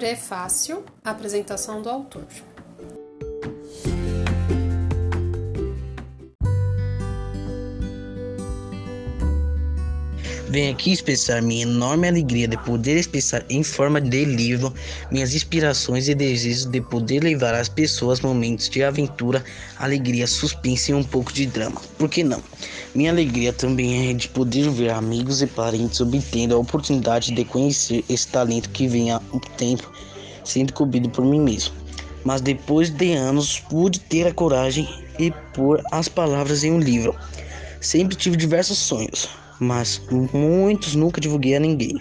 Prefácio Apresentação do autor. Venho aqui expressar minha enorme alegria de poder expressar em forma de livro minhas inspirações e desejos de poder levar às pessoas momentos de aventura, alegria, suspense e um pouco de drama. Por que não? Minha alegria também é de poder ver amigos e parentes obtendo a oportunidade de conhecer esse talento que vem há um tempo sendo cobrido por mim mesmo. Mas depois de anos pude ter a coragem e pôr as palavras em um livro. Sempre tive diversos sonhos mas muitos nunca divulguei a ninguém.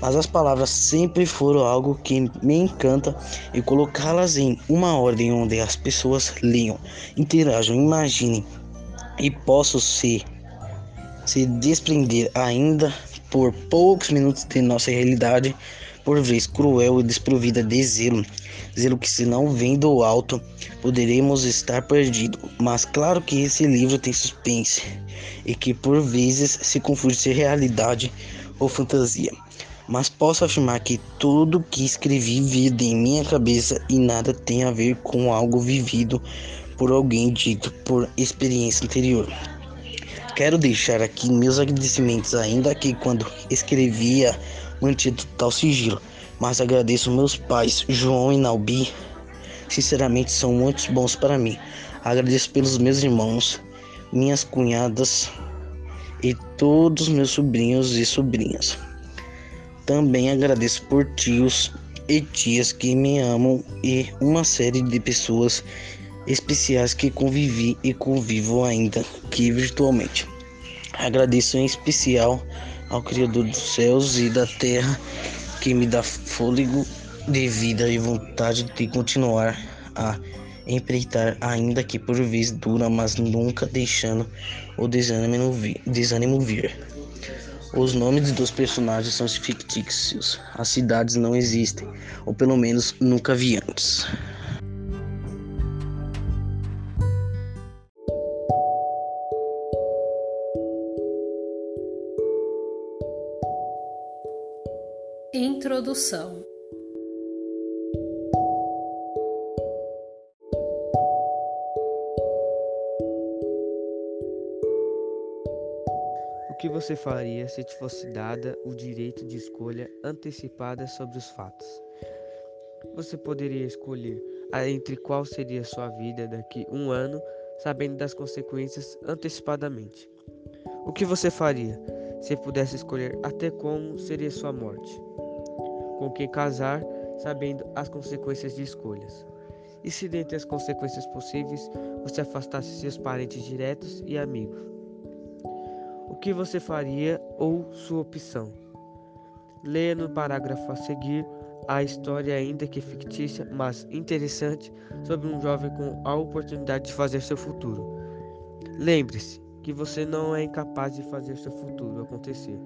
Mas as palavras sempre foram algo que me encanta e colocá-las em uma ordem onde as pessoas leiam, interajam, imaginem e possam se, se desprender ainda por poucos minutos de nossa realidade, por vezes cruel e desprovida de zelo, zelo que se não vem do alto, poderemos estar perdidos. Mas claro que esse livro tem suspense e que por vezes se confunde ser realidade ou fantasia. Mas posso afirmar que tudo que escrevi vive em minha cabeça e nada tem a ver com algo vivido por alguém dito por experiência anterior. Quero deixar aqui meus agradecimentos, ainda que quando escrevia mantinha total sigilo. Mas agradeço meus pais, João e Naubi. Sinceramente, são muito bons para mim. Agradeço pelos meus irmãos, minhas cunhadas e todos meus sobrinhos e sobrinhas. Também agradeço por tios e tias que me amam e uma série de pessoas especiais que convivi e convivo ainda que virtualmente. Agradeço em especial ao Criador dos céus e da terra que me dá fôlego de vida e vontade de continuar a empreitar, ainda que por vezes dura, mas nunca deixando o desânimo vir. Desânimo vir. Os nomes dos personagens são fictícios, as cidades não existem, ou pelo menos nunca vi antes. Introdução O que você faria se te fosse dada o direito de escolha antecipada sobre os fatos? Você poderia escolher entre qual seria sua vida daqui um ano, sabendo das consequências antecipadamente. O que você faria se pudesse escolher até como seria sua morte? Com quem casar, sabendo as consequências de escolhas? E se dentre as consequências possíveis você afastasse seus parentes diretos e amigos? O que você faria ou sua opção? Leia no parágrafo a seguir a história, ainda que fictícia, mas interessante, sobre um jovem com a oportunidade de fazer seu futuro. Lembre-se que você não é incapaz de fazer seu futuro acontecer.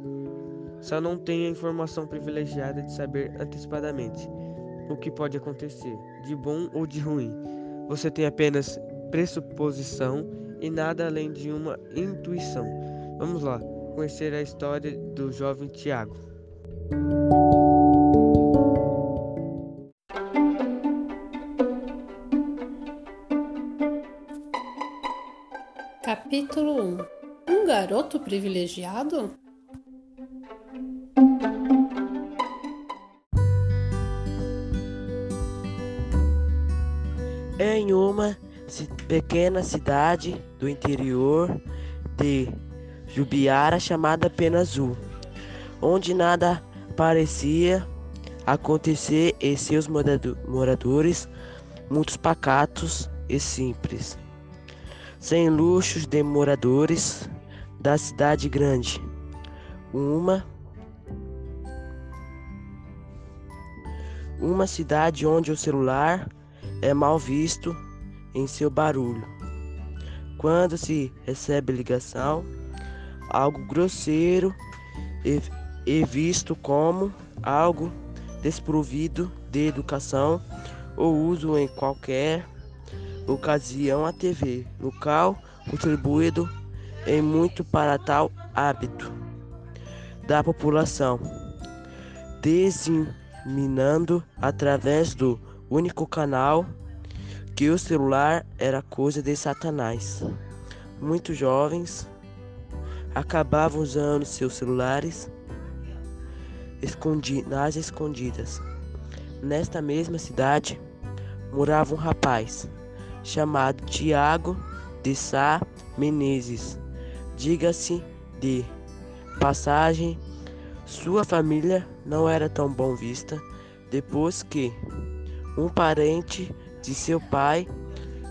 Só não tem a informação privilegiada de saber antecipadamente o que pode acontecer, de bom ou de ruim. Você tem apenas pressuposição e nada além de uma intuição. Vamos lá, conhecer a história do jovem Tiago. Capítulo 1 Um garoto privilegiado? Uma pequena cidade do interior de Jubiara chamada Pena Azul, onde nada parecia acontecer e seus moradores, muitos pacatos e simples, sem luxos de moradores da cidade grande. Uma uma cidade onde o celular é mal visto em seu barulho. Quando se recebe ligação, algo grosseiro e, e visto como algo desprovido de educação ou uso em qualquer ocasião a TV, local contribuído em muito para tal hábito da população. Desin minando através do único canal que o celular era coisa de Satanás. Muitos jovens acabavam usando seus celulares escondi nas escondidas. Nesta mesma cidade morava um rapaz chamado Tiago de Sá Menezes. Diga-se de passagem, sua família não era tão bom vista depois que um parente de seu pai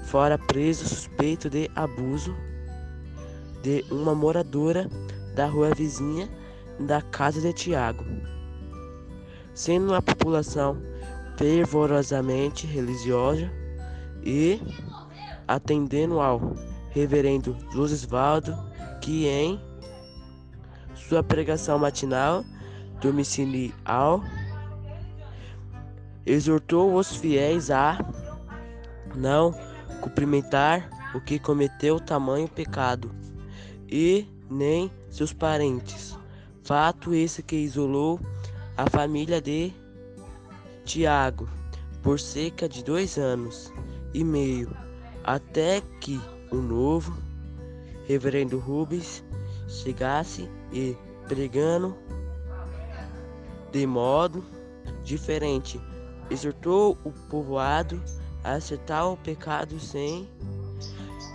fora preso suspeito de abuso de uma moradora da rua vizinha da casa de Tiago. Sendo uma população fervorosamente religiosa e atendendo ao reverendo Lucisvaldo, que em sua pregação matinal domiciliar exortou os fiéis a não cumprimentar o que cometeu tamanho pecado, e nem seus parentes. Fato esse que isolou a família de Tiago por cerca de dois anos e meio, até que o novo reverendo Rubens chegasse e pregando de modo diferente, exortou o povoado a acertar o pecado sem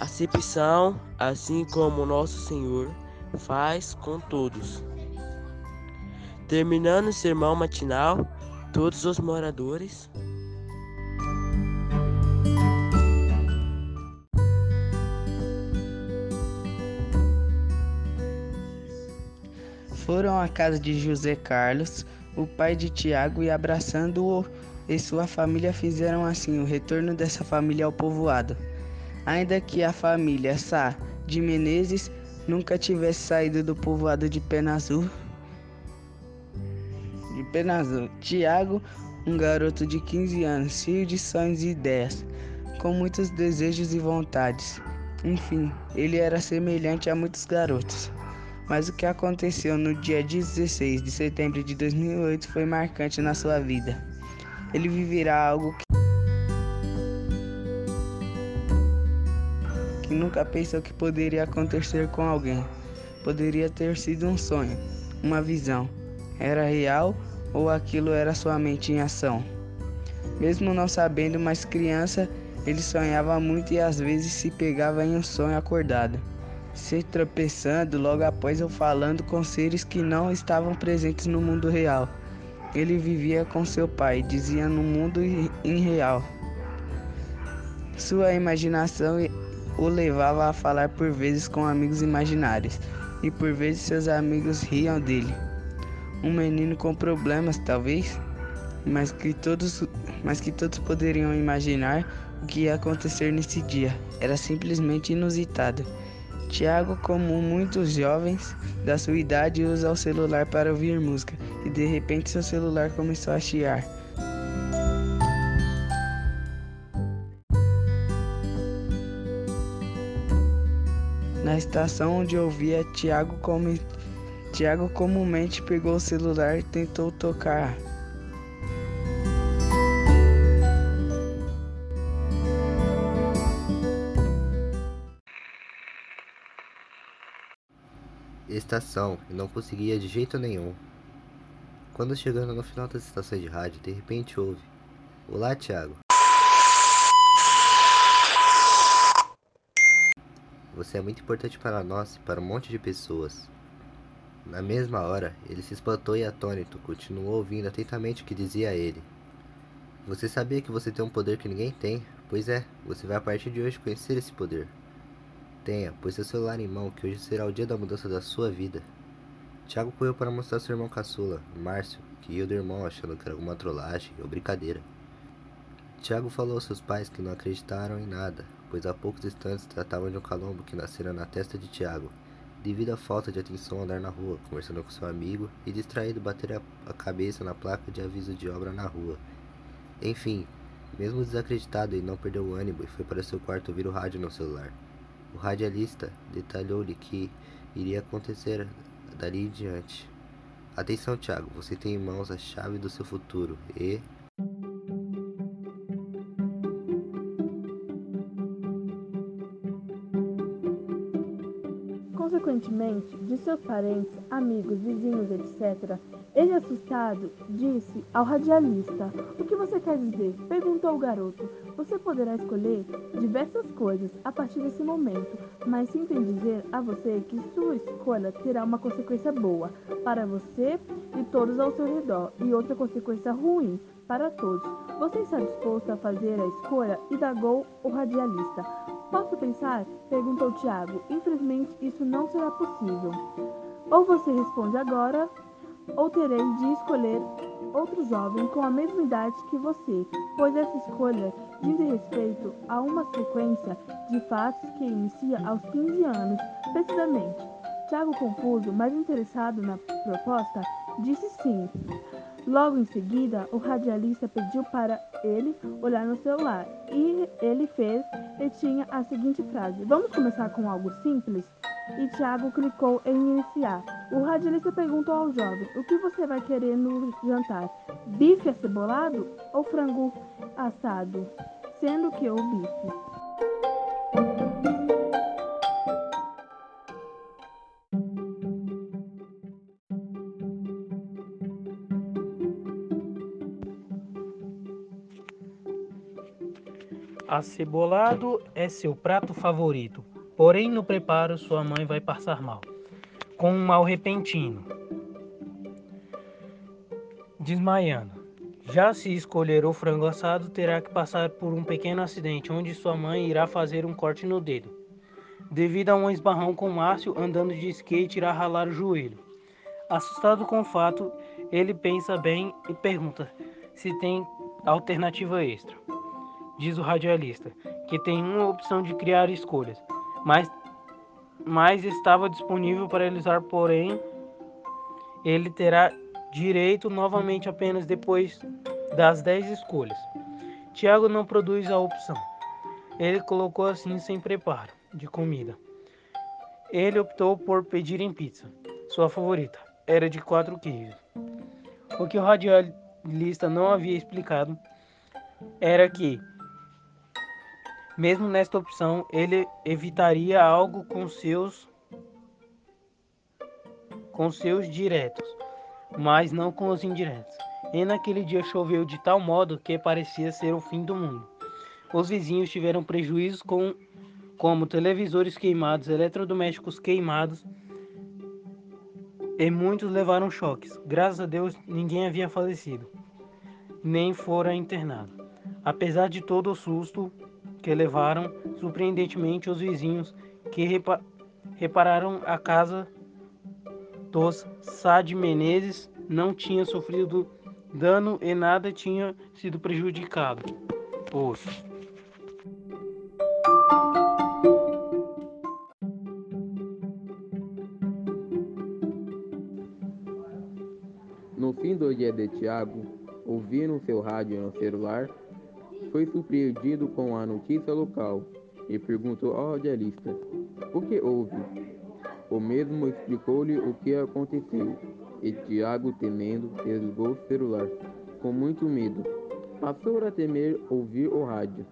acepção, assim como nosso Senhor faz com todos. Terminando o sermão matinal, todos os moradores foram à casa de José Carlos, o pai de Tiago, e abraçando-o e sua família fizeram assim o retorno dessa família ao povoado. Ainda que a família Sá de Menezes nunca tivesse saído do povoado de Penazul, de Penazul, Tiago, um garoto de 15 anos, cheio de sonhos e ideias, com muitos desejos e vontades. Enfim, ele era semelhante a muitos garotos. Mas o que aconteceu no dia 16 de setembro de 2008 foi marcante na sua vida. Ele viverá algo que, que nunca pensou que poderia acontecer com alguém. Poderia ter sido um sonho, uma visão. Era real ou aquilo era somente em ação? Mesmo não sabendo mais criança, ele sonhava muito e às vezes se pegava em um sonho acordado se tropeçando logo após eu falando com seres que não estavam presentes no mundo real. Ele vivia com seu pai, dizia no mundo irreal. Sua imaginação o levava a falar por vezes com amigos imaginários, e por vezes seus amigos riam dele. Um menino com problemas, talvez, mas que todos, mas que todos poderiam imaginar o que ia acontecer nesse dia. Era simplesmente inusitado. Tiago, como muitos jovens da sua idade, usa o celular para ouvir música e de repente seu celular começou a chiar. Na estação onde ouvia, Tiago, come... Tiago comumente pegou o celular e tentou tocar. Estação e não conseguia de jeito nenhum. Quando chegando no final das estações de rádio, de repente ouve: Olá, Thiago. Você é muito importante para nós e para um monte de pessoas. Na mesma hora, ele se espantou e atônito continuou ouvindo atentamente o que dizia ele. Você sabia que você tem um poder que ninguém tem? Pois é, você vai a partir de hoje conhecer esse poder. Tenha, pois seu celular em mão, que hoje será o dia da mudança da sua vida. Tiago correu para mostrar seu irmão caçula, Márcio, que ia do irmão achando que era alguma trollagem ou brincadeira. Tiago falou aos seus pais que não acreditaram em nada, pois há poucos instantes tratavam de um calombo que nascera na testa de Tiago, devido à falta de atenção ao andar na rua, conversando com seu amigo e distraído bater a cabeça na placa de aviso de obra na rua. Enfim, mesmo desacreditado, ele não perdeu o ânimo e foi para seu quarto ouvir o rádio no celular. O radialista detalhou-lhe que iria acontecer dali em diante. Atenção, Thiago, você tem em mãos a chave do seu futuro e. De seus parentes, amigos, vizinhos, etc., ele, assustado, disse ao radialista: O que você quer dizer? perguntou o garoto. Você poderá escolher diversas coisas a partir desse momento, mas sinto em dizer a você que sua escolha terá uma consequência boa para você e todos ao seu redor, e outra consequência ruim para todos. Você está disposto a fazer a escolha? Indagou o radialista. Posso pensar? perguntou Tiago. Infelizmente, isso não será possível. Ou você responde agora, ou terei de escolher outro jovem com a mesma idade que você, pois essa escolha diz respeito a uma sequência de fatos que inicia aos 15 anos, precisamente. Tiago, confuso, mas interessado na proposta, disse sim. Logo em seguida, o radialista pediu para ele olhar no celular e ele fez e tinha a seguinte frase: Vamos começar com algo simples? E Tiago clicou em iniciar. O radialista perguntou ao jovem: O que você vai querer no jantar? Bife acebolado ou frango assado? Sendo que o bife. Acebolado é seu prato favorito, porém no preparo sua mãe vai passar mal, com um mal repentino, desmaiando. Já se escolher o frango assado, terá que passar por um pequeno acidente, onde sua mãe irá fazer um corte no dedo. Devido a um esbarrão com Márcio andando de skate, irá ralar o joelho. Assustado com o fato, ele pensa bem e pergunta se tem alternativa extra diz o radialista, que tem uma opção de criar escolhas, mas, mas estava disponível para realizar, porém, ele terá direito novamente apenas depois das 10 escolhas. Tiago não produz a opção. Ele colocou assim sem preparo de comida. Ele optou por pedir em pizza. Sua favorita era de quatro queijos. O que o radialista não havia explicado era que mesmo nesta opção, ele evitaria algo com seus com seus diretos, mas não com os indiretos. E naquele dia choveu de tal modo que parecia ser o fim do mundo. Os vizinhos tiveram prejuízos com, como televisores queimados, eletrodomésticos queimados, e muitos levaram choques. Graças a Deus, ninguém havia falecido, nem fora internado. Apesar de todo o susto, que levaram surpreendentemente os vizinhos, que repa repararam a casa dos Sad Menezes não tinha sofrido dano e nada tinha sido prejudicado. Poxa. No fim do dia de Tiago, ouvindo seu rádio no celular, foi surpreendido com a notícia local e perguntou ao radialista: O que houve? O mesmo explicou-lhe o que aconteceu e Tiago, temendo, desligou o celular com muito medo. Passou a temer ouvir o rádio.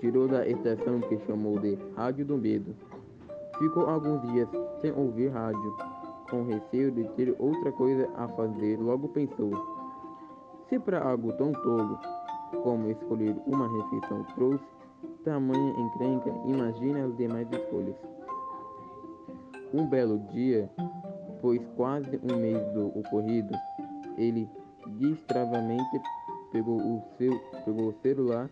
Tirou da estação que chamou de Rádio do Medo. Ficou alguns dias sem ouvir rádio, com receio de ter outra coisa a fazer. Logo pensou: se para algo tão tolo como escolher uma refeição trouxe tamanha encrenca, imagine as demais escolhas. Um belo dia, pois quase um mês do ocorrido, ele distravamente pegou o, seu, pegou o celular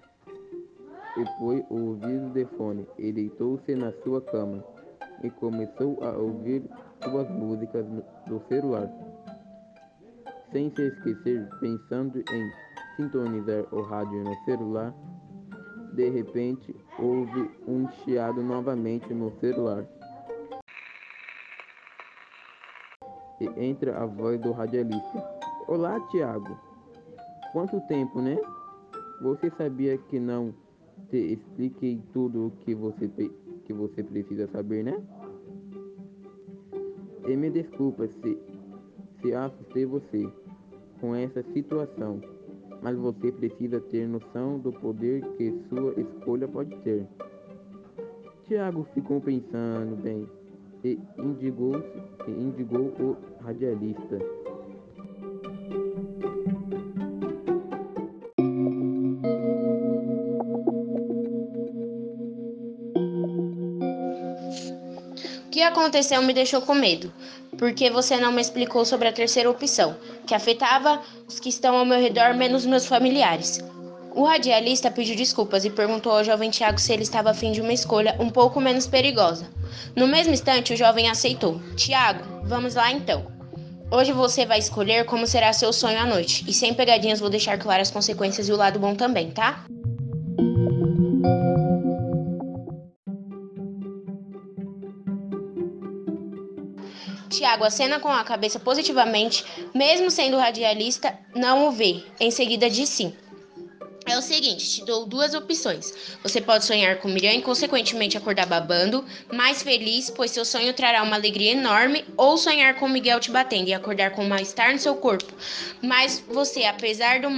e foi o ouvido de fone e deitou-se na sua cama e começou a ouvir suas músicas do celular, sem se esquecer, pensando em sintonizar o rádio no celular, de repente houve um chiado novamente no celular. E entra a voz do radialista. Olá, Tiago. Quanto tempo, né? Você sabia que não te expliquei tudo o que você, que você precisa saber, né? E me desculpa se, se assustei você com essa situação, mas você precisa ter noção do poder que sua escolha pode ter. Tiago ficou pensando bem e indigou, e indigou o radialista. O que aconteceu me deixou com medo, porque você não me explicou sobre a terceira opção, que afetava os que estão ao meu redor menos meus familiares. O radialista pediu desculpas e perguntou ao jovem Tiago se ele estava afim de uma escolha um pouco menos perigosa. No mesmo instante, o jovem aceitou. Tiago, vamos lá então. Hoje você vai escolher como será seu sonho à noite, e sem pegadinhas vou deixar claras as consequências e o lado bom também, tá? Tiago acena com a cabeça positivamente, mesmo sendo radialista, não o vê. Em seguida diz sim. É o seguinte, te dou duas opções. Você pode sonhar com Miriam e, consequentemente, acordar babando, mais feliz, pois seu sonho trará uma alegria enorme, ou sonhar com Miguel te batendo e acordar com mal-estar no seu corpo. Mas você, apesar do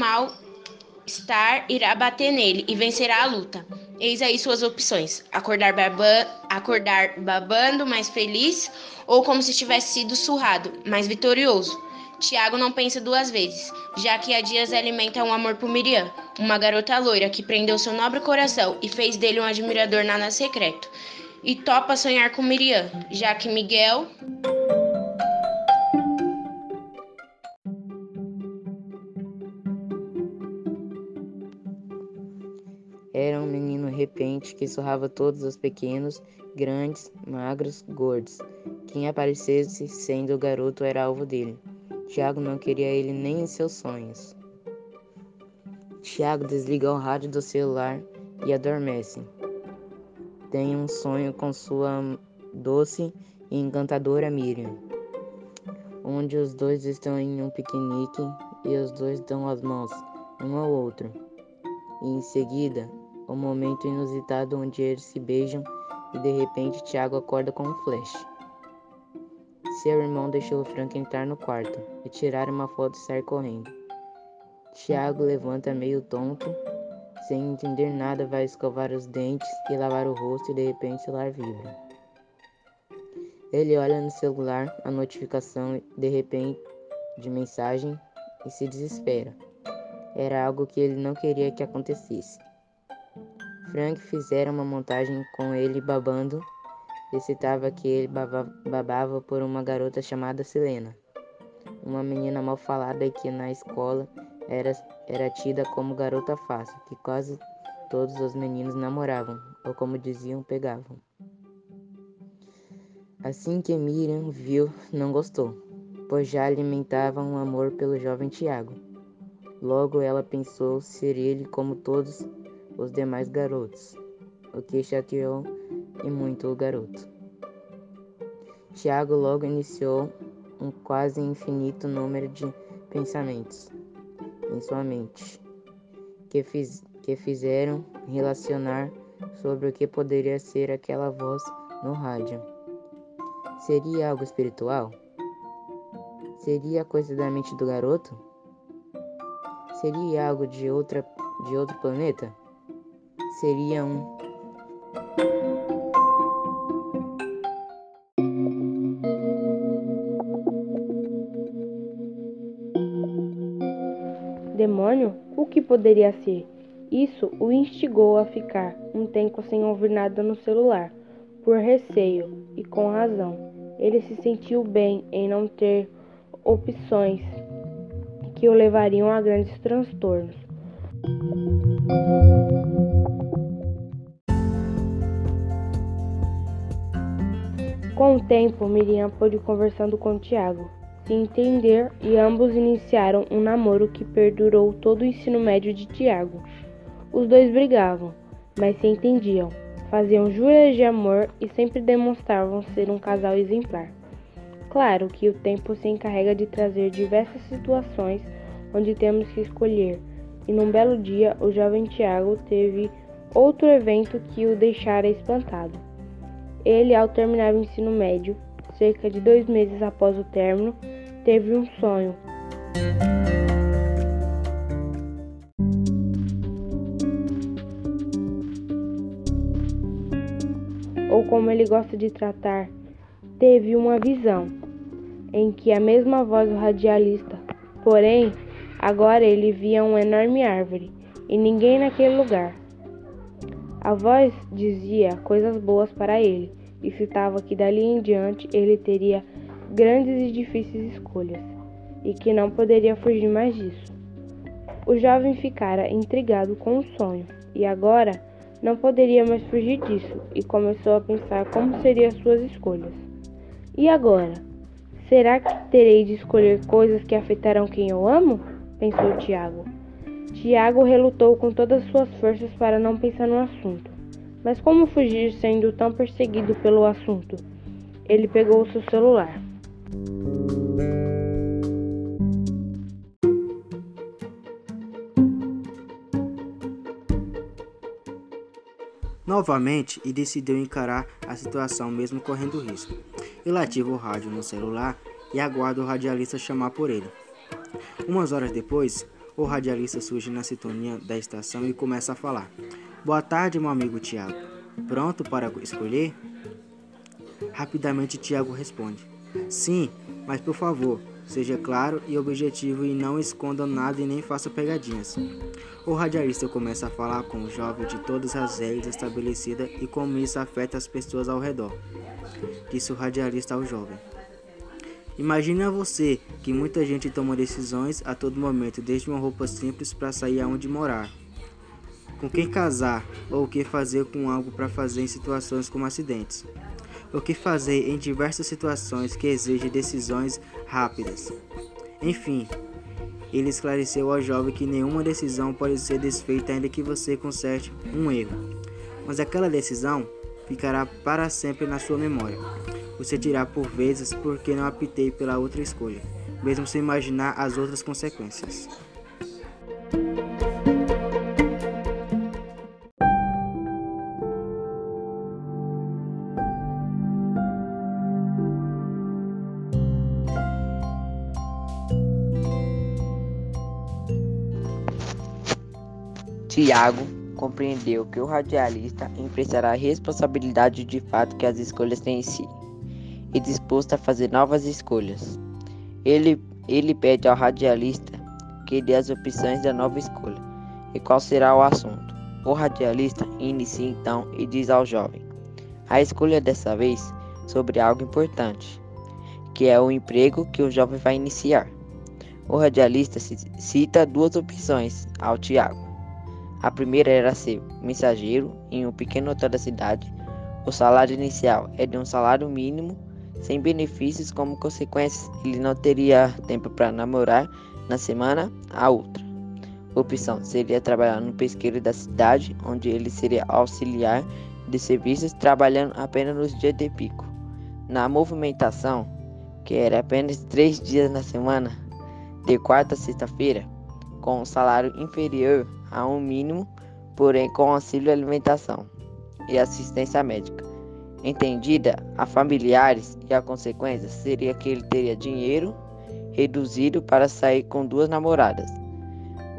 mal-estar, irá bater nele e vencerá a luta. Eis aí suas opções: acordar, baba acordar babando, mais feliz, ou como se tivesse sido surrado, mais vitorioso. Tiago não pensa duas vezes, já que há dias alimenta um amor por Miriam, uma garota loira que prendeu seu nobre coração e fez dele um admirador nada secreto. E topa sonhar com Miriam, já que Miguel. Menino repente que surrava todos os pequenos, grandes, magros, gordos. Quem aparecesse sendo o garoto era alvo dele. Tiago não queria ele nem em seus sonhos. Tiago desliga o rádio do celular e adormece. Tem um sonho com sua doce e encantadora Miriam, onde os dois estão em um piquenique e os dois dão as mãos um ao outro. E em seguida, o um momento inusitado onde eles se beijam e de repente Tiago acorda com um flash. Seu irmão deixou Frank entrar no quarto e tirar uma foto e sair correndo. Tiago levanta meio tonto, sem entender nada, vai escovar os dentes e lavar o rosto e de repente o celular vibra. Ele olha no celular a notificação de repente de mensagem e se desespera. Era algo que ele não queria que acontecesse. Frank fizera uma montagem com ele babando e citava que ele babava por uma garota chamada Selena, uma menina mal falada e que na escola era, era tida como garota fácil, que quase todos os meninos namoravam, ou como diziam, pegavam. Assim que Miriam viu, não gostou, pois já alimentava um amor pelo jovem Tiago. Logo ela pensou ser ele como todos os demais garotos, o que chateou e muito o garoto. Tiago logo iniciou um quase infinito número de pensamentos em sua mente que, fiz, que fizeram relacionar sobre o que poderia ser aquela voz no rádio. Seria algo espiritual? Seria coisa da mente do garoto? Seria algo de outra de outro planeta? Seria um. Demônio? O que poderia ser? Isso o instigou a ficar um tempo sem ouvir nada no celular, por receio e com razão. Ele se sentiu bem em não ter opções que o levariam a grandes transtornos. Com o tempo, Miriam pôde conversando com Tiago, se entender e ambos iniciaram um namoro que perdurou todo o ensino médio de Tiago. Os dois brigavam, mas se entendiam, faziam juras de amor e sempre demonstravam ser um casal exemplar. Claro que o tempo se encarrega de trazer diversas situações onde temos que escolher, e num belo dia o jovem Tiago teve outro evento que o deixara espantado. Ele, ao terminar o ensino médio, cerca de dois meses após o término, teve um sonho. Ou como ele gosta de tratar, teve uma visão em que a mesma voz do radialista, porém, agora ele via uma enorme árvore e ninguém naquele lugar. A voz dizia coisas boas para ele e citava que dali em diante ele teria grandes e difíceis escolhas e que não poderia fugir mais disso. O jovem ficara intrigado com o sonho e agora não poderia mais fugir disso e começou a pensar como seriam suas escolhas. E agora? Será que terei de escolher coisas que afetarão quem eu amo? pensou Tiago. Tiago relutou com todas as suas forças para não pensar no assunto. Mas como fugir sendo tão perseguido pelo assunto? Ele pegou seu celular. Novamente, e decidiu encarar a situação mesmo correndo risco. Ele ativa o rádio no celular e aguarda o radialista chamar por ele. Umas horas depois, o radialista surge na sintonia da estação e começa a falar. Boa tarde, meu amigo Tiago. Pronto para escolher? Rapidamente Tiago responde: Sim, mas por favor, seja claro e objetivo e não esconda nada e nem faça pegadinhas. O radialista começa a falar com o jovem de todas as regras estabelecidas e como isso afeta as pessoas ao redor. Disse o radialista ao jovem. Imagina você que muita gente toma decisões a todo momento, desde uma roupa simples para sair aonde morar, com quem casar ou o que fazer com algo para fazer em situações como acidentes. O que fazer em diversas situações que exigem decisões rápidas. Enfim, ele esclareceu ao jovem que nenhuma decisão pode ser desfeita ainda que você conserte um erro, mas aquela decisão ficará para sempre na sua memória. Você dirá por vezes porque não optei pela outra escolha, mesmo sem imaginar as outras consequências. Tiago compreendeu que o radialista enfrentará a responsabilidade de fato que as escolhas têm em si e disposto a fazer novas escolhas. Ele, ele pede ao radialista que dê as opções da nova escolha e qual será o assunto. O radialista inicia então e diz ao jovem: A escolha dessa vez sobre algo importante, que é o emprego que o jovem vai iniciar. O radialista cita duas opções ao Tiago. A primeira era ser mensageiro em um pequeno hotel da cidade. O salário inicial é de um salário mínimo sem benefícios como consequência, ele não teria tempo para namorar na semana a outra. Opção seria trabalhar no pesqueiro da cidade, onde ele seria auxiliar de serviços, trabalhando apenas nos dias de pico. Na movimentação, que era apenas três dias na semana, de quarta a sexta-feira, com um salário inferior a um mínimo, porém com auxílio alimentação e assistência médica entendida a familiares e a consequência seria que ele teria dinheiro reduzido para sair com duas namoradas.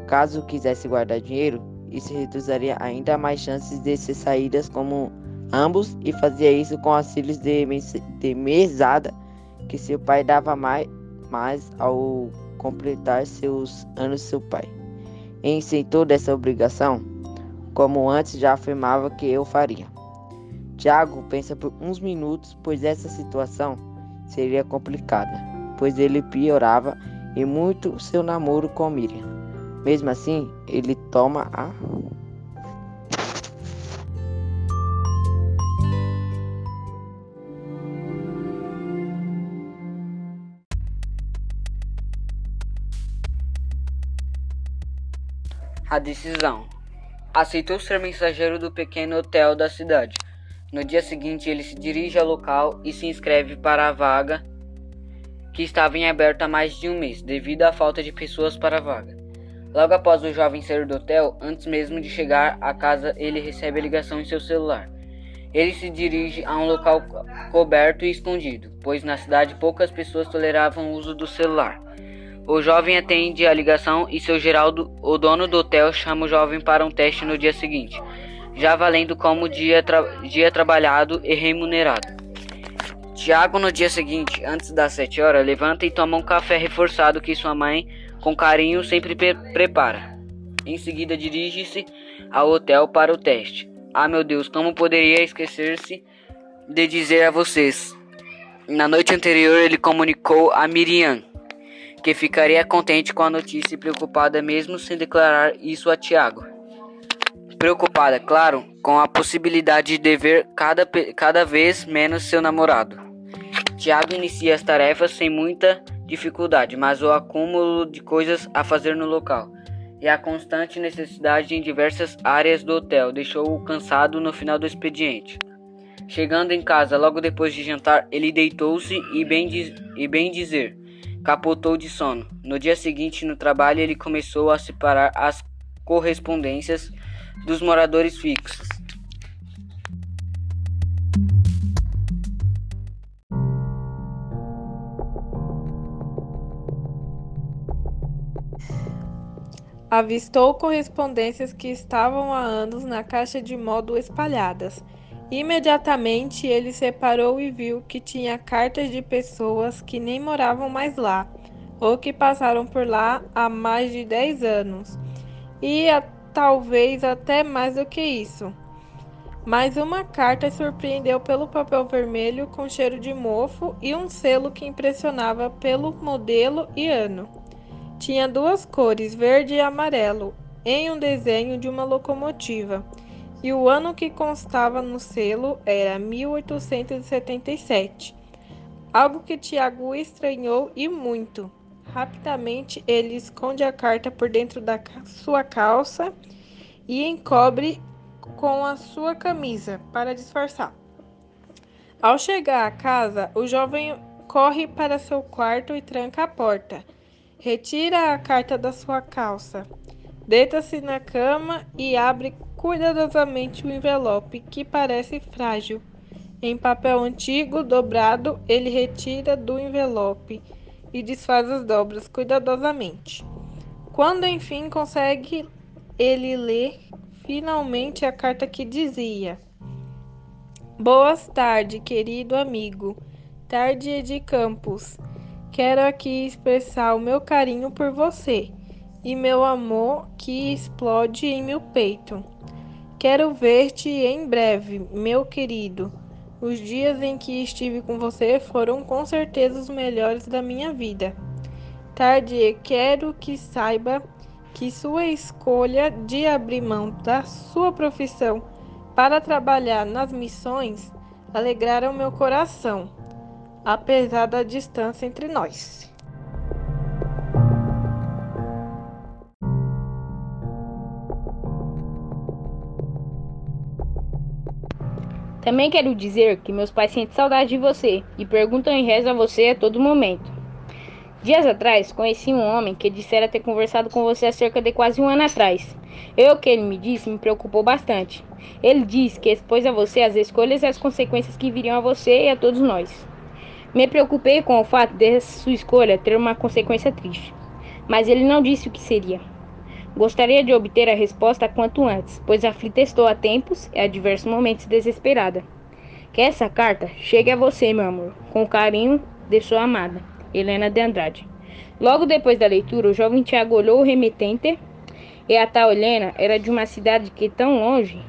Caso quisesse guardar dinheiro, isso reduziria ainda mais chances de ser saídas como ambos e fazia isso com auxílios de, de mesada que seu pai dava mais, mais ao completar seus anos seu pai. E isentou dessa obrigação, como antes já afirmava que eu faria. Tiago pensa por uns minutos, pois essa situação seria complicada, pois ele piorava e muito seu namoro com Miriam. Mesmo assim, ele toma a A decisão. Aceitou ser mensageiro do pequeno hotel da cidade no dia seguinte, ele se dirige ao local e se inscreve para a vaga que estava em aberto há mais de um mês, devido à falta de pessoas para a vaga. Logo após o jovem sair do hotel, antes mesmo de chegar à casa, ele recebe a ligação em seu celular. Ele se dirige a um local coberto e escondido, pois na cidade poucas pessoas toleravam o uso do celular. O jovem atende a ligação e seu Geraldo, o dono do hotel, chama o jovem para um teste no dia seguinte, já valendo como dia, tra dia trabalhado e remunerado. Tiago, no dia seguinte, antes das sete horas, levanta e toma um café reforçado que sua mãe, com carinho, sempre pre prepara. Em seguida, dirige-se ao hotel para o teste. Ah, meu Deus, como poderia esquecer-se de dizer a vocês? Na noite anterior, ele comunicou a Miriam que ficaria contente com a notícia e preocupada mesmo sem declarar isso a Tiago. Preocupada, claro, com a possibilidade de ver cada, cada vez menos seu namorado. Tiago inicia as tarefas sem muita dificuldade, mas o acúmulo de coisas a fazer no local e a constante necessidade em diversas áreas do hotel deixou-o cansado no final do expediente. Chegando em casa logo depois de jantar, ele deitou-se e, bem, e bem dizer, capotou de sono. No dia seguinte, no trabalho, ele começou a separar as correspondências dos moradores fixos. Avistou correspondências que estavam há anos na caixa de modo espalhadas. Imediatamente ele separou e viu que tinha cartas de pessoas que nem moravam mais lá, ou que passaram por lá há mais de 10 anos, e a, talvez até mais do que isso. Mas uma carta surpreendeu pelo papel vermelho com cheiro de mofo e um selo que impressionava pelo modelo e ano. Tinha duas cores, verde e amarelo, em um desenho de uma locomotiva, e o ano que constava no selo era 1877. Algo que Tiago estranhou e muito. Rapidamente ele esconde a carta por dentro da sua calça e encobre com a sua camisa para disfarçar. Ao chegar à casa, o jovem corre para seu quarto e tranca a porta. Retira a carta da sua calça, deita-se na cama e abre cuidadosamente o envelope, que parece frágil. Em papel antigo, dobrado, ele retira do envelope e desfaz as dobras cuidadosamente. Quando enfim consegue, ele lê finalmente a carta que dizia: Boas tarde, querido amigo. Tarde de Campos. Quero aqui expressar o meu carinho por você e meu amor que explode em meu peito. Quero ver-te em breve, meu querido. Os dias em que estive com você foram com certeza os melhores da minha vida. Tarde, quero que saiba que sua escolha de abrir mão da sua profissão para trabalhar nas missões alegraram meu coração apesar da distância entre nós. Também quero dizer que meus pais sentem saudade de você e perguntam e rezam a você a todo momento. Dias atrás, conheci um homem que dissera ter conversado com você há cerca de quase um ano atrás. Eu, que ele me disse, me preocupou bastante. Ele disse que expôs a você as escolhas e as consequências que viriam a você e a todos nós. Me preocupei com o fato de sua escolha ter uma consequência triste, mas ele não disse o que seria. Gostaria de obter a resposta quanto antes, pois aflita estou há tempos e a diversos momentos desesperada. Que essa carta chegue a você, meu amor, com carinho de sua amada, Helena de Andrade. Logo depois da leitura, o jovem Tiago olhou o remetente e a tal Helena era de uma cidade que tão longe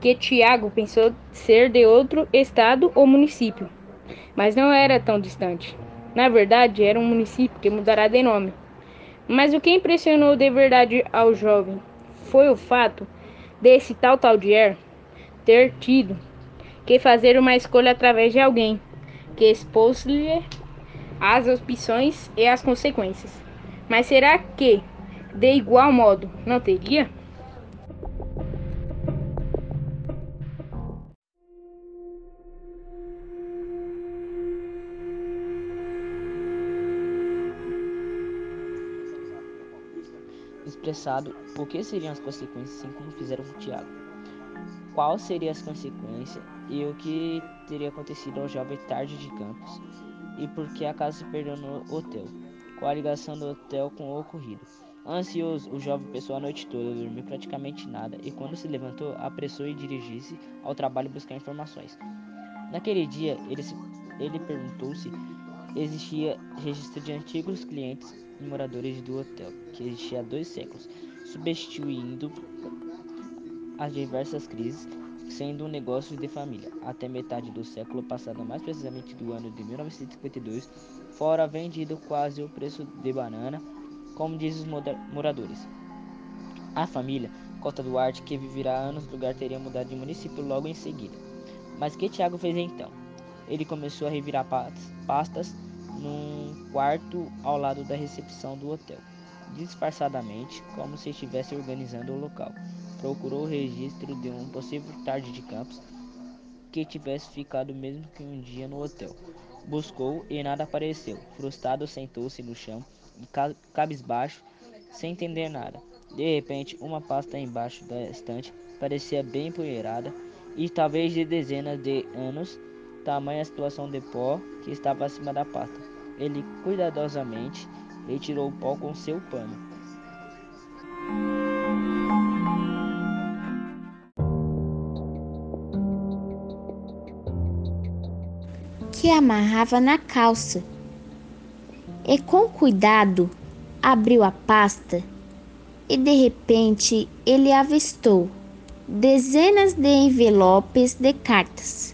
que Tiago pensou ser de outro estado ou município mas não era tão distante. Na verdade, era um município que mudará de nome. Mas o que impressionou de verdade ao jovem foi o fato desse tal Taldier ter tido que fazer uma escolha através de alguém que expôs-lhe as opções e as consequências. Mas será que, de igual modo, não teria? Expressado o que seriam as consequências, assim como fizeram com Tiago. qual seria as consequências e o que teria acontecido ao jovem tarde de campos e por que a casa se perdeu no hotel, qual a ligação do hotel com o ocorrido. Ansioso, o jovem passou a noite toda, dormiu praticamente nada e quando se levantou, apressou e dirigiu-se ao trabalho buscar informações. Naquele dia, ele, ele perguntou se existia registro de antigos clientes e moradores do hotel, que existia há dois séculos, substituindo as diversas crises, sendo um negócio de família. Até metade do século passado, mais precisamente do ano de 1952, fora vendido quase o preço de banana, como diz os moradores. A família Costa Duarte, que viverá anos no lugar, teria mudado de município logo em seguida. Mas que Tiago fez então? Ele começou a revirar pastas num quarto ao lado da recepção do hotel, disfarçadamente, como se estivesse organizando o local. Procurou o registro de um possível tarde de campos que tivesse ficado mesmo que um dia no hotel. Buscou e nada apareceu. Frustrado, sentou-se no chão e cabisbaixo, sem entender nada. De repente, uma pasta embaixo da estante parecia bem empoeirada e talvez de dezenas de anos, tamanha a situação de pó que estava acima da pasta. Ele cuidadosamente retirou o pó com seu pano. Que amarrava na calça e com cuidado abriu a pasta e de repente ele avistou dezenas de envelopes de cartas,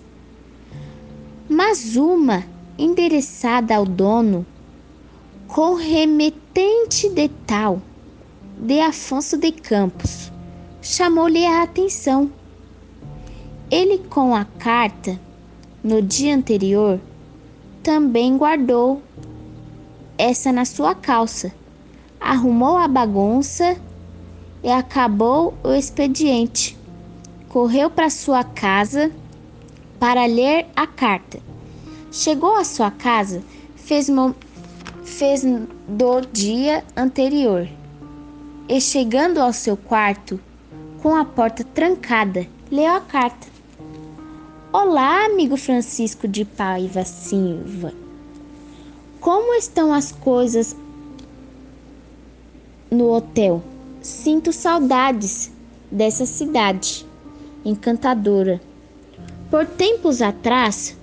mas uma endereçada ao dono com remetente de tal de Afonso de Campos chamou-lhe a atenção. Ele, com a carta, no dia anterior, também guardou essa na sua calça, arrumou a bagunça e acabou o expediente. Correu para sua casa para ler a carta. Chegou à sua casa, fez, fez do dia anterior e, chegando ao seu quarto, com a porta trancada, leu a carta. Olá, amigo Francisco de Paiva Silva. Como estão as coisas no hotel? Sinto saudades dessa cidade encantadora. Por tempos atrás,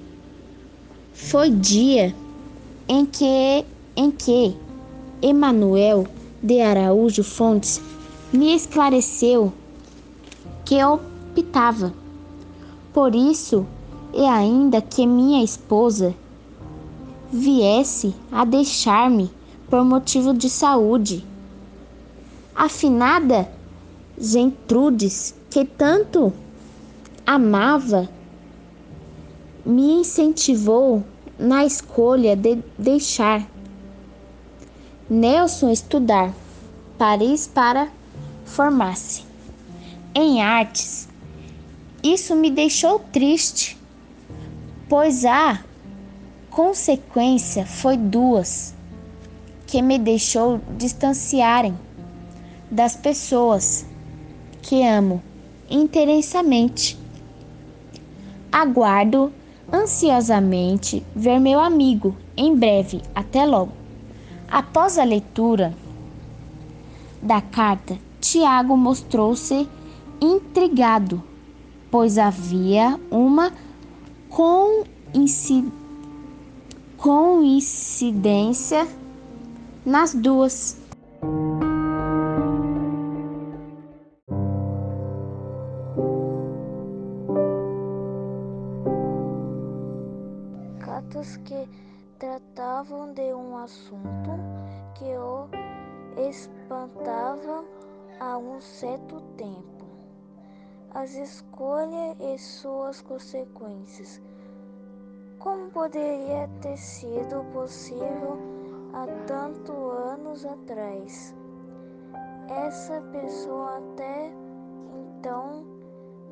foi dia em que em que Emanuel de Araújo Fontes me esclareceu que optava. Por isso, e ainda que minha esposa viesse a deixar-me por motivo de saúde. Afinada Gentrudes, que tanto amava me incentivou na escolha de deixar Nelson estudar Paris para formar-se em artes. Isso me deixou triste, pois a consequência foi duas que me deixou distanciarem das pessoas que amo intensamente. Aguardo ansiosamente ver meu amigo em breve. Até logo. Após a leitura da carta, Tiago mostrou-se intrigado, pois havia uma coincidência nas duas. Tratavam de um assunto que o espantava há um certo tempo. As escolhas e suas consequências. Como poderia ter sido possível há tantos anos atrás? Essa pessoa até então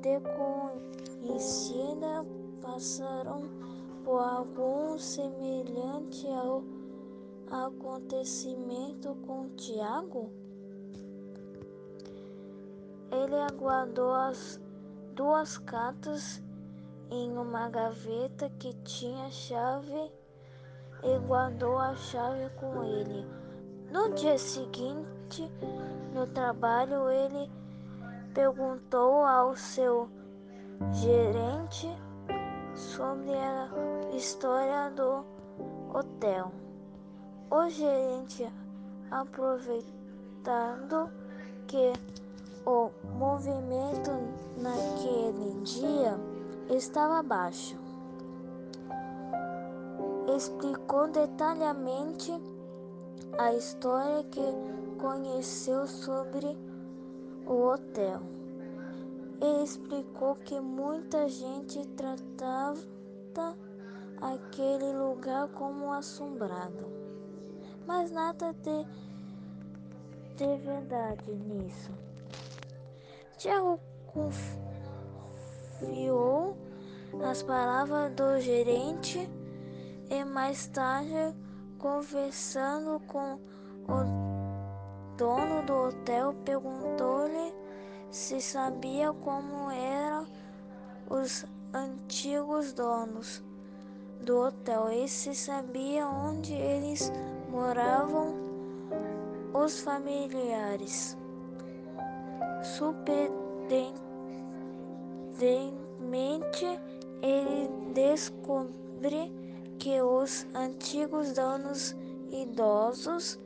desconhecida passaram por algum semelhante ao acontecimento com Tiago? Ele aguardou as duas cartas em uma gaveta que tinha chave e guardou a chave com ele. No dia seguinte, no trabalho, ele perguntou ao seu gerente sobre a história do hotel. O gerente, aproveitando que o movimento naquele dia estava baixo, explicou detalhadamente a história que conheceu sobre o hotel e explicou que muita gente tratava aquele lugar como assombrado. Mas nada de, de verdade nisso. Tiago confiou nas palavras do gerente e mais tarde, conversando com o dono do hotel, perguntou-lhe se sabia como eram os antigos donos do hotel e se sabia onde eles moravam os familiares. Surpreendentemente, ele descobre que os antigos donos idosos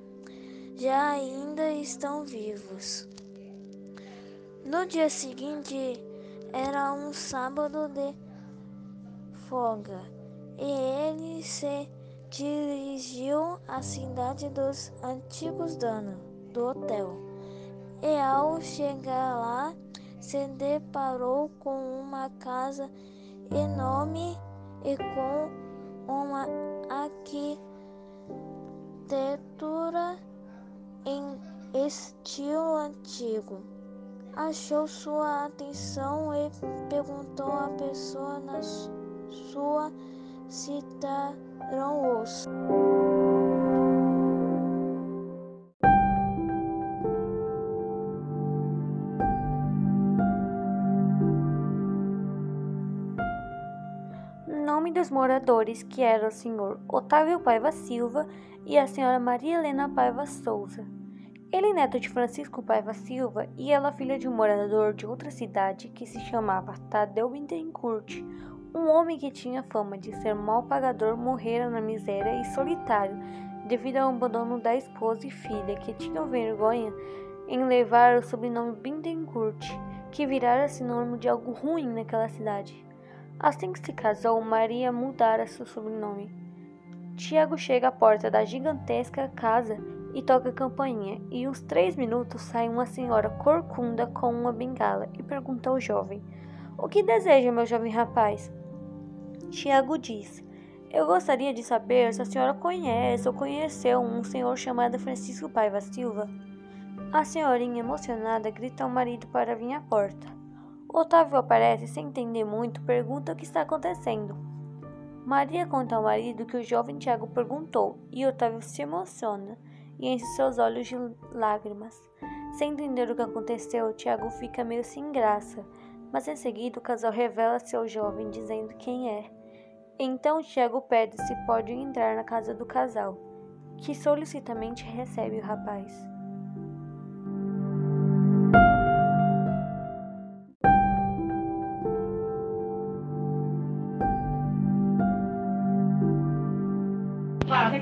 já ainda estão vivos. No dia seguinte era um sábado de folga e ele se dirigiu à cidade dos antigos donos do hotel. E ao chegar lá, se deparou com uma casa enorme e com uma arquitetura em estilo antigo. Achou sua atenção e perguntou à pessoa na sua citaram-os. Nome dos moradores que eram o senhor Otávio Paiva Silva e a senhora Maria Helena Paiva Souza. Ele neto de Francisco Paiva Silva e ela filha de um morador de outra cidade que se chamava Tadeu Bittencourt, um homem que tinha fama de ser mal pagador morrera na miséria e solitário devido ao abandono da esposa e filha que tinham vergonha em levar o sobrenome Bittencourt, que virara sinônimo de algo ruim naquela cidade. Assim que se casou, Maria mudara seu sobrenome. Tiago chega à porta da gigantesca casa e toca a campainha, e uns três minutos sai uma senhora corcunda com uma bengala e pergunta ao jovem: O que deseja, meu jovem rapaz? Tiago diz: Eu gostaria de saber se a senhora conhece ou conheceu um senhor chamado Francisco Paiva Silva. A senhorinha, emocionada, grita ao marido para vir à porta. Otávio aparece sem entender muito, pergunta o que está acontecendo. Maria conta ao marido que o jovem Tiago perguntou e Otávio se emociona e enche seus olhos de lágrimas. Sem entender o que aconteceu, Tiago fica meio sem graça, mas em seguida o casal revela seu jovem dizendo quem é. Então Tiago pede se pode entrar na casa do casal, que solicitamente recebe o rapaz.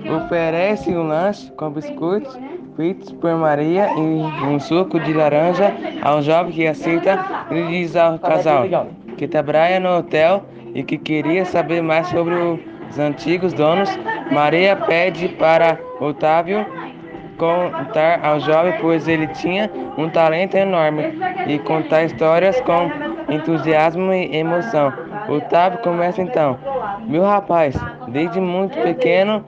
Oferece um lanche com biscoitos feitos por Maria e um suco de laranja ao jovem que aceita. Ele diz ao casal que trabalha no hotel e que queria saber mais sobre os antigos donos. Maria pede para Otávio contar ao jovem, pois ele tinha um talento enorme e contar histórias com entusiasmo e emoção. Otávio começa então: Meu rapaz, desde muito pequeno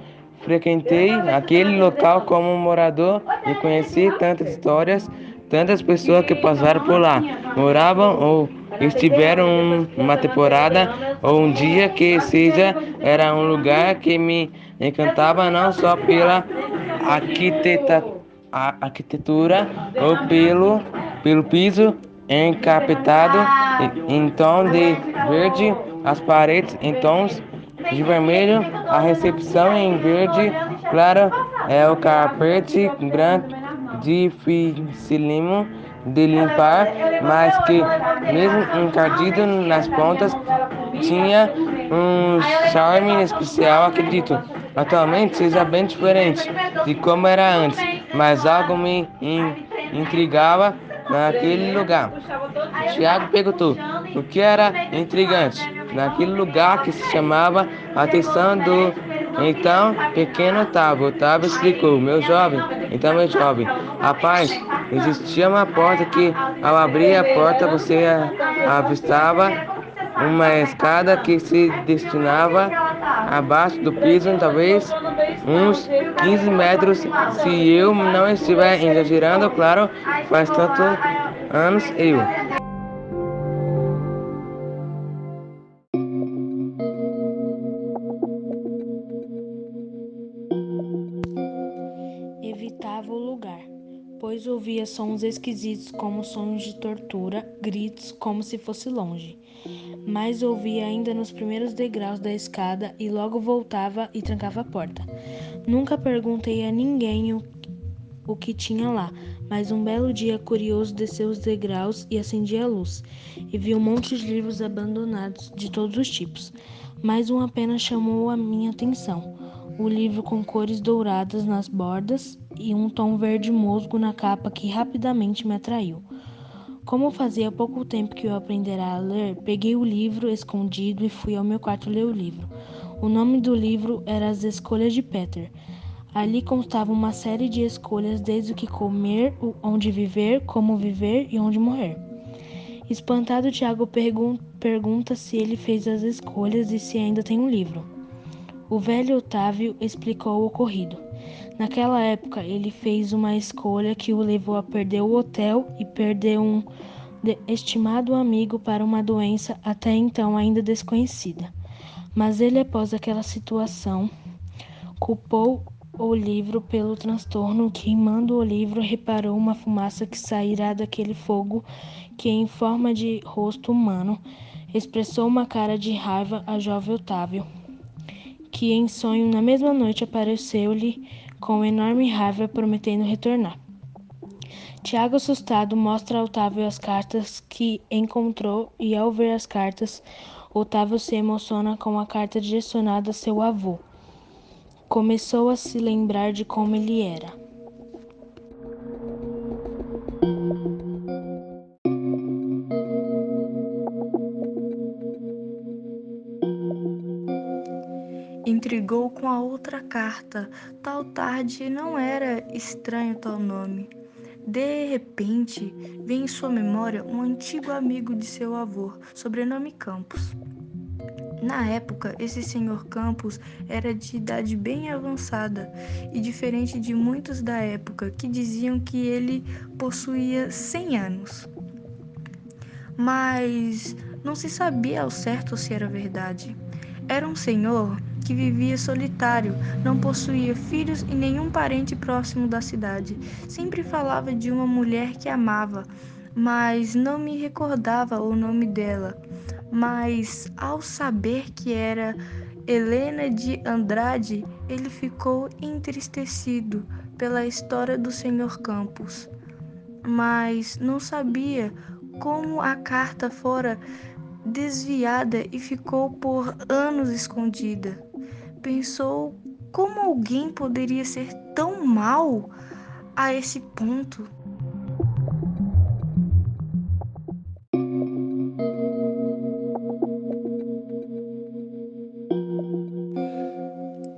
frequentei aquele local como morador e conheci tantas histórias, tantas pessoas que passaram por lá, moravam ou estiveram uma temporada ou um dia que seja, era um lugar que me encantava não só pela arquiteta, arquitetura ou pelo, pelo piso encapetado em tom de verde, as paredes em tons de vermelho, a recepção em verde claro é o carpete branco dificílimo de limpar, mas que, mesmo encardido nas pontas, tinha um charme especial, acredito. Atualmente seja bem diferente de como era antes, mas algo me intrigava naquele lugar. Tiago perguntou o que era intrigante naquele lugar que se chamava atenção do então pequeno Otávio. Otávio explicou, meu jovem, então meu jovem, rapaz, existia uma porta que ao abrir a porta você avistava uma escada que se destinava abaixo do piso, talvez uns 15 metros, se eu não estiver exagerando, claro, faz tanto anos eu. Pois ouvia sons esquisitos como sons de tortura, gritos como se fosse longe. Mas ouvia ainda nos primeiros degraus da escada e logo voltava e trancava a porta. Nunca perguntei a ninguém o, o que tinha lá, mas um belo dia curioso desceu os degraus e acendia a luz, e viu um monte de livros abandonados de todos os tipos. Mas um apenas chamou a minha atenção. O livro com cores douradas nas bordas e um tom verde musgo na capa que rapidamente me atraiu. Como fazia pouco tempo que eu aprendera a ler, peguei o livro escondido e fui ao meu quarto ler o livro. O nome do livro era As Escolhas de Peter. Ali constava uma série de escolhas, desde o que comer, onde viver, como viver e onde morrer. Espantado, Tiago pergun pergunta se ele fez as escolhas e se ainda tem um livro. O velho Otávio explicou o ocorrido. Naquela época, ele fez uma escolha que o levou a perder o hotel e perder um estimado amigo para uma doença até então ainda desconhecida. Mas ele, após aquela situação, culpou o livro pelo transtorno, queimando o livro, reparou uma fumaça que sairá daquele fogo que, em forma de rosto humano, expressou uma cara de raiva a jovem Otávio, que em sonho na mesma noite apareceu-lhe com enorme raiva, prometendo retornar. Tiago, assustado, mostra a Otávio as cartas que encontrou e, ao ver as cartas, Otávio se emociona com a carta direcionada a seu avô. Começou a se lembrar de como ele era. Intrigou com a outra carta. Tal tarde não era estranho tal nome. De repente, vem em sua memória um antigo amigo de seu avô, sobrenome Campos. Na época, esse senhor Campos era de idade bem avançada e diferente de muitos da época que diziam que ele possuía 100 anos. Mas não se sabia ao certo se era verdade. Era um senhor que vivia solitário, não possuía filhos e nenhum parente próximo da cidade. Sempre falava de uma mulher que amava, mas não me recordava o nome dela. Mas ao saber que era Helena de Andrade, ele ficou entristecido pela história do Senhor Campos, mas não sabia como a carta fora desviada e ficou por anos escondida. Pensou como alguém poderia ser tão mal a esse ponto.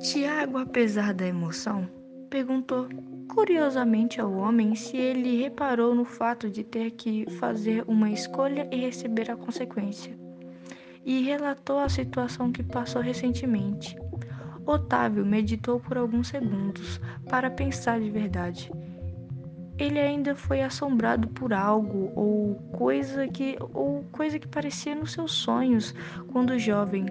Tiago, apesar da emoção, perguntou curiosamente ao homem se ele reparou no fato de ter que fazer uma escolha e receber a consequência, e relatou a situação que passou recentemente. Otávio meditou por alguns segundos para pensar de verdade. Ele ainda foi assombrado por algo ou coisa que ou coisa que parecia nos seus sonhos quando jovem,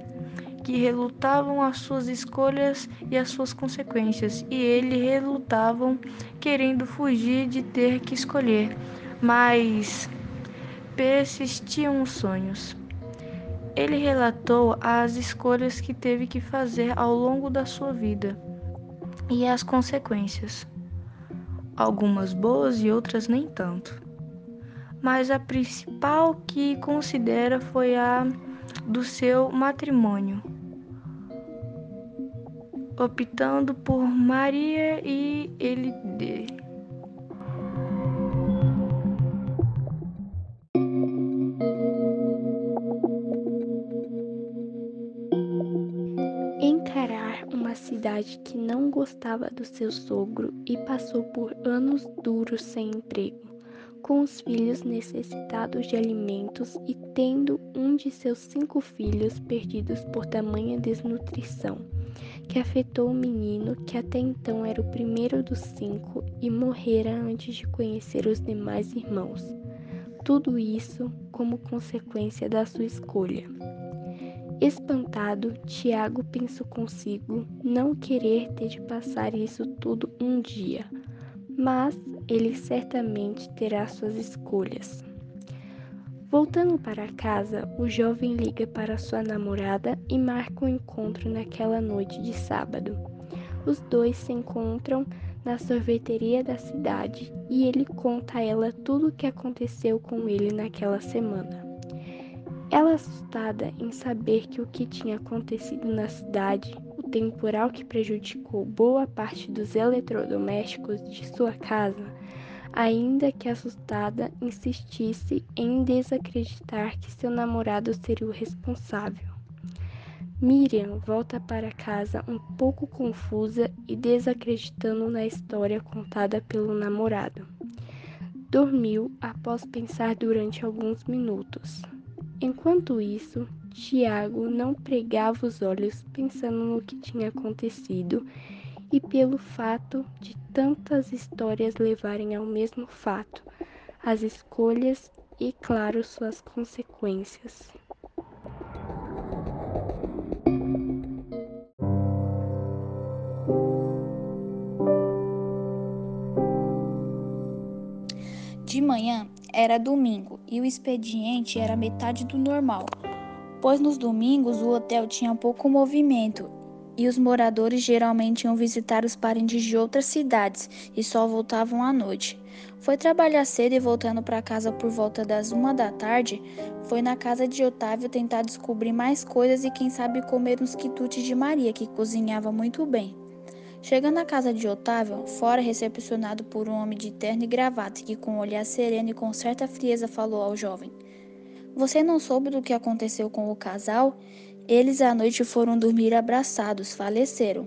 que relutavam as suas escolhas e as suas consequências, e ele relutavam querendo fugir de ter que escolher. Mas persistiam os sonhos. Ele relatou as escolhas que teve que fazer ao longo da sua vida e as consequências, algumas boas e outras nem tanto. Mas a principal que considera foi a do seu matrimônio, optando por Maria e ele cidade que não gostava do seu sogro e passou por anos duros sem emprego, com os filhos necessitados de alimentos e tendo um de seus cinco filhos perdidos por tamanha desnutrição, que afetou o menino que até então era o primeiro dos cinco e morrera antes de conhecer os demais irmãos. Tudo isso como consequência da sua escolha. Espantado, Tiago pensou consigo não querer ter de passar isso tudo um dia, mas ele certamente terá suas escolhas. Voltando para casa, o jovem liga para sua namorada e marca um encontro naquela noite de sábado. Os dois se encontram na sorveteria da cidade e ele conta a ela tudo o que aconteceu com ele naquela semana. Ela, assustada em saber que o que tinha acontecido na cidade, o temporal que prejudicou boa parte dos eletrodomésticos de sua casa, ainda que assustada, insistisse em desacreditar que seu namorado seria o responsável. Miriam volta para casa um pouco confusa e desacreditando na história contada pelo namorado. Dormiu após pensar durante alguns minutos. Enquanto isso, Tiago não pregava os olhos pensando no que tinha acontecido e pelo fato de tantas histórias levarem ao mesmo fato, as escolhas e, claro, suas consequências. De manhã era domingo e o expediente era metade do normal, pois nos domingos o hotel tinha pouco movimento e os moradores geralmente iam visitar os parentes de outras cidades e só voltavam à noite. Foi trabalhar cedo e voltando para casa por volta das uma da tarde, foi na casa de Otávio tentar descobrir mais coisas e quem sabe comer uns quitutes de Maria, que cozinhava muito bem. Chegando na casa de Otávio, fora recepcionado por um homem de terno e gravata que, com um olhar sereno e com certa frieza, falou ao jovem: Você não soube do que aconteceu com o casal? Eles à noite foram dormir abraçados, faleceram.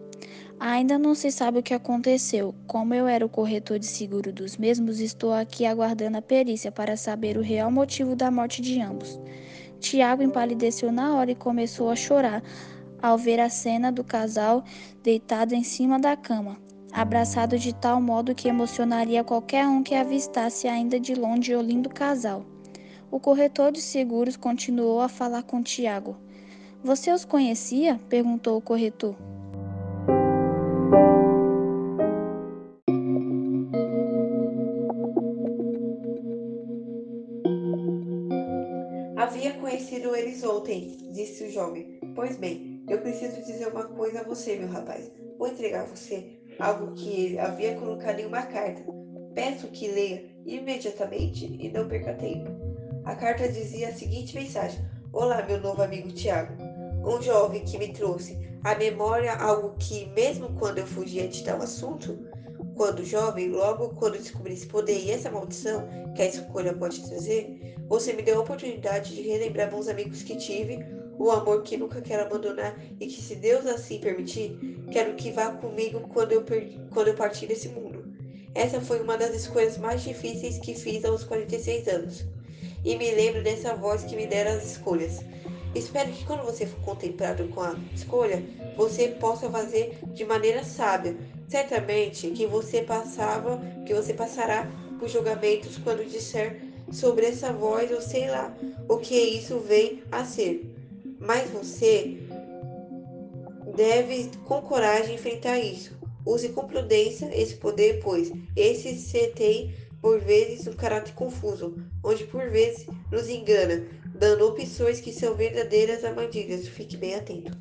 Ainda não se sabe o que aconteceu. Como eu era o corretor de seguro dos mesmos, estou aqui aguardando a perícia para saber o real motivo da morte de ambos. Tiago empalideceu na hora e começou a chorar, ao ver a cena do casal deitado em cima da cama, abraçado de tal modo que emocionaria qualquer um que avistasse ainda de longe o lindo casal. O corretor de seguros continuou a falar com Tiago. Você os conhecia? perguntou o corretor. Havia conhecido eles ontem, disse o jovem. Pois bem, eu preciso dizer uma coisa a você, meu rapaz. Vou entregar a você algo que ele havia colocado em uma carta. Peço que leia imediatamente e não perca tempo. A carta dizia a seguinte mensagem: Olá, meu novo amigo Tiago. Um jovem que me trouxe à memória algo que, mesmo quando eu fugia de tal assunto, quando jovem, logo quando descobri esse poder e essa maldição que a escolha pode trazer, você me deu a oportunidade de relembrar bons amigos que tive o amor que nunca quero abandonar e que, se Deus assim permitir, quero que vá comigo quando eu, quando eu partir desse mundo. Essa foi uma das escolhas mais difíceis que fiz aos 46 anos. E me lembro dessa voz que me dera as escolhas. Espero que quando você for contemplado com a escolha, você possa fazer de maneira sábia. Certamente que você passava, que você passará por julgamentos quando disser sobre essa voz ou sei lá o que isso vem a ser. Mas você deve com coragem enfrentar isso. Use com prudência esse poder, pois esse você tem por vezes um caráter confuso, onde por vezes nos engana, dando opções que são verdadeiras armadilhas. Fique bem atento.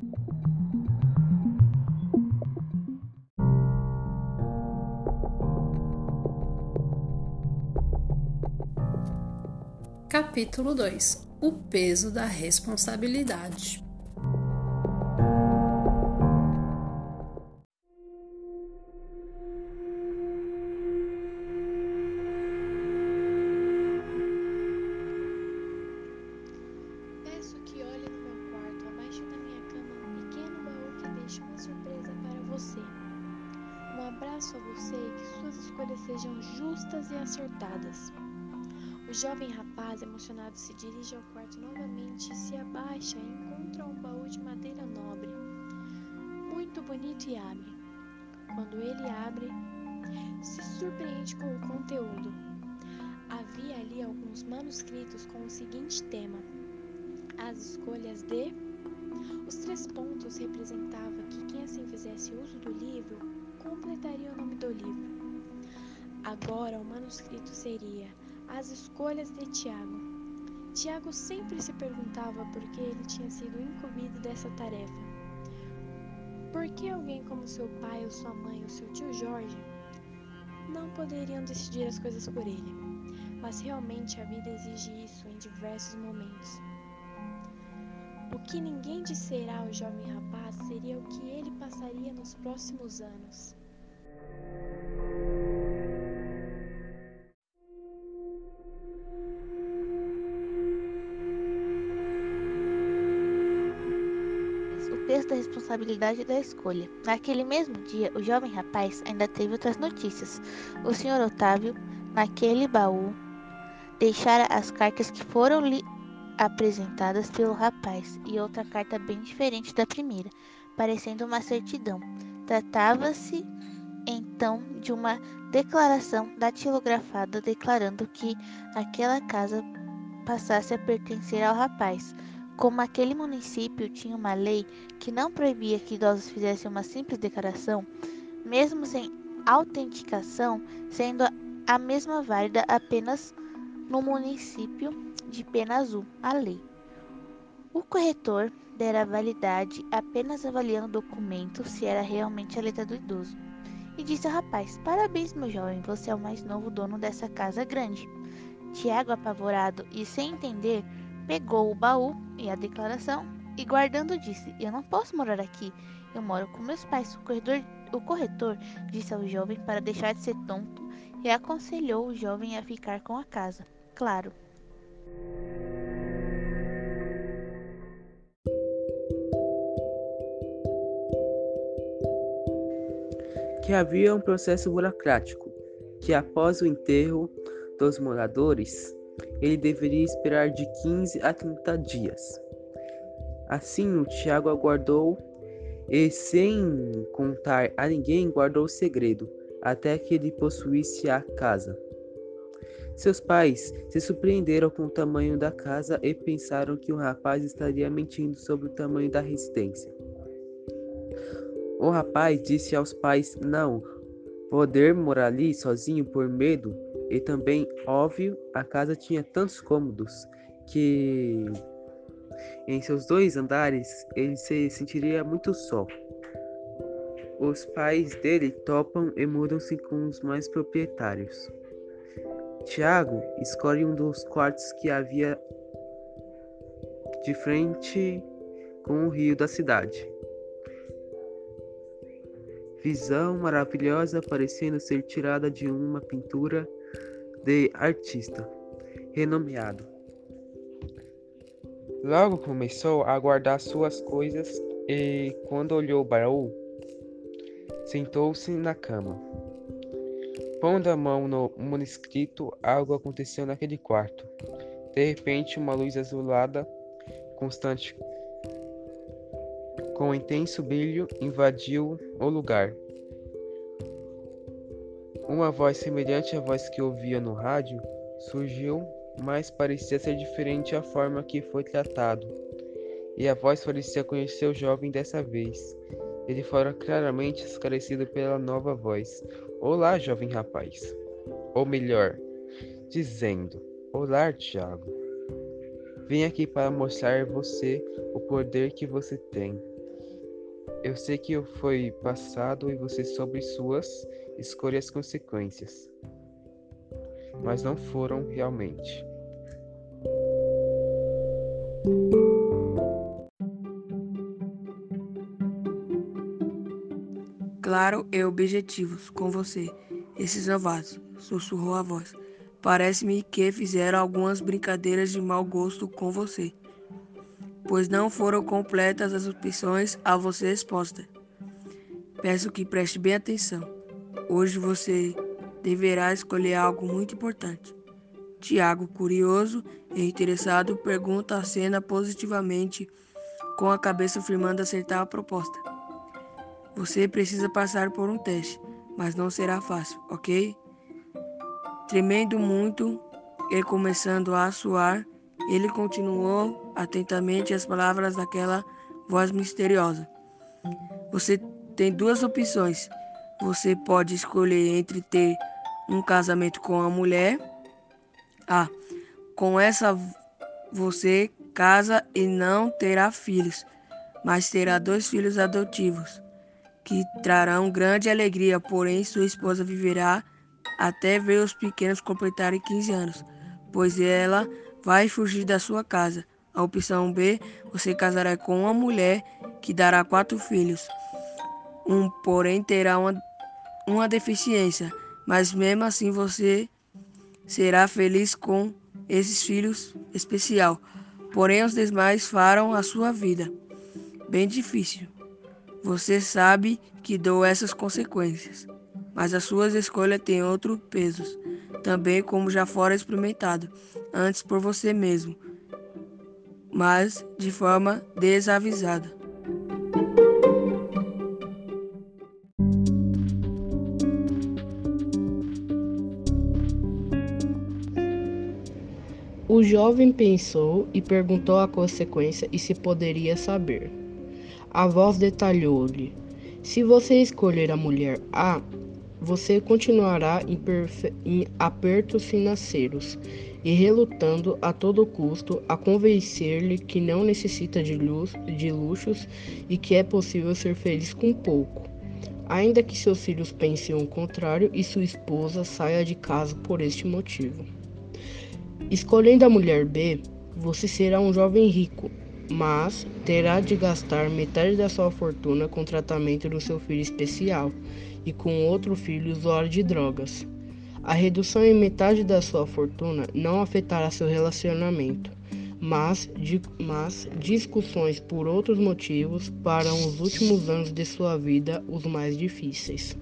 Capítulo 2 O peso da responsabilidade. Se dirige ao quarto novamente se abaixa e encontra um baú de madeira nobre, muito bonito e abre. Quando ele abre, se surpreende com o conteúdo. Havia ali alguns manuscritos com o seguinte tema: As escolhas de. Os três pontos representavam que quem assim fizesse uso do livro completaria o nome do livro. Agora o manuscrito seria as escolhas de Tiago. Tiago sempre se perguntava por que ele tinha sido incumbido dessa tarefa. Por que alguém como seu pai ou sua mãe ou seu tio Jorge não poderiam decidir as coisas por ele? Mas realmente a vida exige isso em diversos momentos. O que ninguém disserá ao jovem rapaz seria o que ele passaria nos próximos anos. Da responsabilidade da escolha. Naquele mesmo dia, o jovem rapaz ainda teve outras notícias. O senhor Otávio, naquele baú, deixara as cartas que foram lhe apresentadas pelo rapaz e outra carta bem diferente da primeira, parecendo uma certidão. Tratava-se então de uma declaração datilografada declarando que aquela casa passasse a pertencer ao rapaz. Como aquele município tinha uma lei que não proibia que idosos fizessem uma simples declaração, mesmo sem autenticação, sendo a mesma válida apenas no município de Pena Azul, a lei. O corretor dera validade apenas avaliando o documento se era realmente a letra do idoso. E disse ao rapaz: Parabéns, meu jovem, você é o mais novo dono dessa casa grande. Tiago, apavorado e sem entender, pegou o baú e a declaração e, guardando, disse: Eu não posso morar aqui. Eu moro com meus pais. O corretor, o corretor disse ao jovem para deixar de ser tonto e aconselhou o jovem a ficar com a casa. Claro. Que havia um processo burocrático que, após o enterro dos moradores, ele deveria esperar de 15 a 30 dias. Assim, o Tiago aguardou e, sem contar a ninguém, guardou o segredo até que ele possuísse a casa. Seus pais se surpreenderam com o tamanho da casa e pensaram que o rapaz estaria mentindo sobre o tamanho da residência. O rapaz disse aos pais não poder morar ali sozinho por medo e também, óbvio, a casa tinha tantos cômodos que em seus dois andares ele se sentiria muito só. Os pais dele topam e mudam-se com os mais proprietários. Tiago escolhe um dos quartos que havia de frente com o rio da cidade. Visão maravilhosa parecendo ser tirada de uma pintura de artista renomeado. Logo começou a guardar suas coisas e, quando olhou o baú, sentou-se na cama. Pondo a mão no manuscrito, algo aconteceu naquele quarto. De repente, uma luz azulada, constante, com intenso brilho, invadiu o lugar. Uma voz semelhante à voz que ouvia no rádio surgiu, mas parecia ser diferente a forma que foi tratado. E a voz parecia conhecer o jovem dessa vez. Ele fora claramente esclarecido pela nova voz. Olá, jovem rapaz. Ou melhor, dizendo: Olá, Tiago. Vim aqui para mostrar a você o poder que você tem. Eu sei que foi passado e você sobre suas escolhas consequências, mas não foram realmente. Claro e objetivos com você, esses novatos, sussurrou a voz. Parece-me que fizeram algumas brincadeiras de mau gosto com você, pois não foram completas as opções a você exposta. Peço que preste bem atenção. Hoje você deverá escolher algo muito importante. Tiago, curioso e interessado, pergunta a cena positivamente, com a cabeça afirmando acertar a proposta. Você precisa passar por um teste, mas não será fácil, ok? Tremendo muito e começando a suar, ele continuou atentamente as palavras daquela voz misteriosa. Você tem duas opções. Você pode escolher entre ter um casamento com a mulher. Ah, com essa você casa e não terá filhos, mas terá dois filhos adotivos, que trarão grande alegria, porém sua esposa viverá até ver os pequenos completarem 15 anos, pois ela vai fugir da sua casa. A opção B, você casará com uma mulher que dará quatro filhos. Um, porém, terá uma, uma deficiência, mas mesmo assim você será feliz com esses filhos especial. Porém, os demais farão a sua vida bem difícil. Você sabe que dou essas consequências mas as suas escolhas têm outro peso, também como já fora experimentado antes por você mesmo, mas de forma desavisada. O jovem pensou e perguntou a consequência e se poderia saber. A voz detalhou-lhe: Se você escolher a mulher A, você continuará em, em apertos financeiros e relutando a todo custo a convencer-lhe que não necessita de, luz, de luxos e que é possível ser feliz com pouco. Ainda que seus filhos pensem o contrário e sua esposa saia de casa por este motivo. Escolhendo a mulher B, você será um jovem rico, mas terá de gastar metade da sua fortuna com tratamento do seu filho especial e com outro filho usuário de drogas. A redução em metade da sua fortuna não afetará seu relacionamento, mas, di mas discussões por outros motivos para os últimos anos de sua vida os mais difíceis.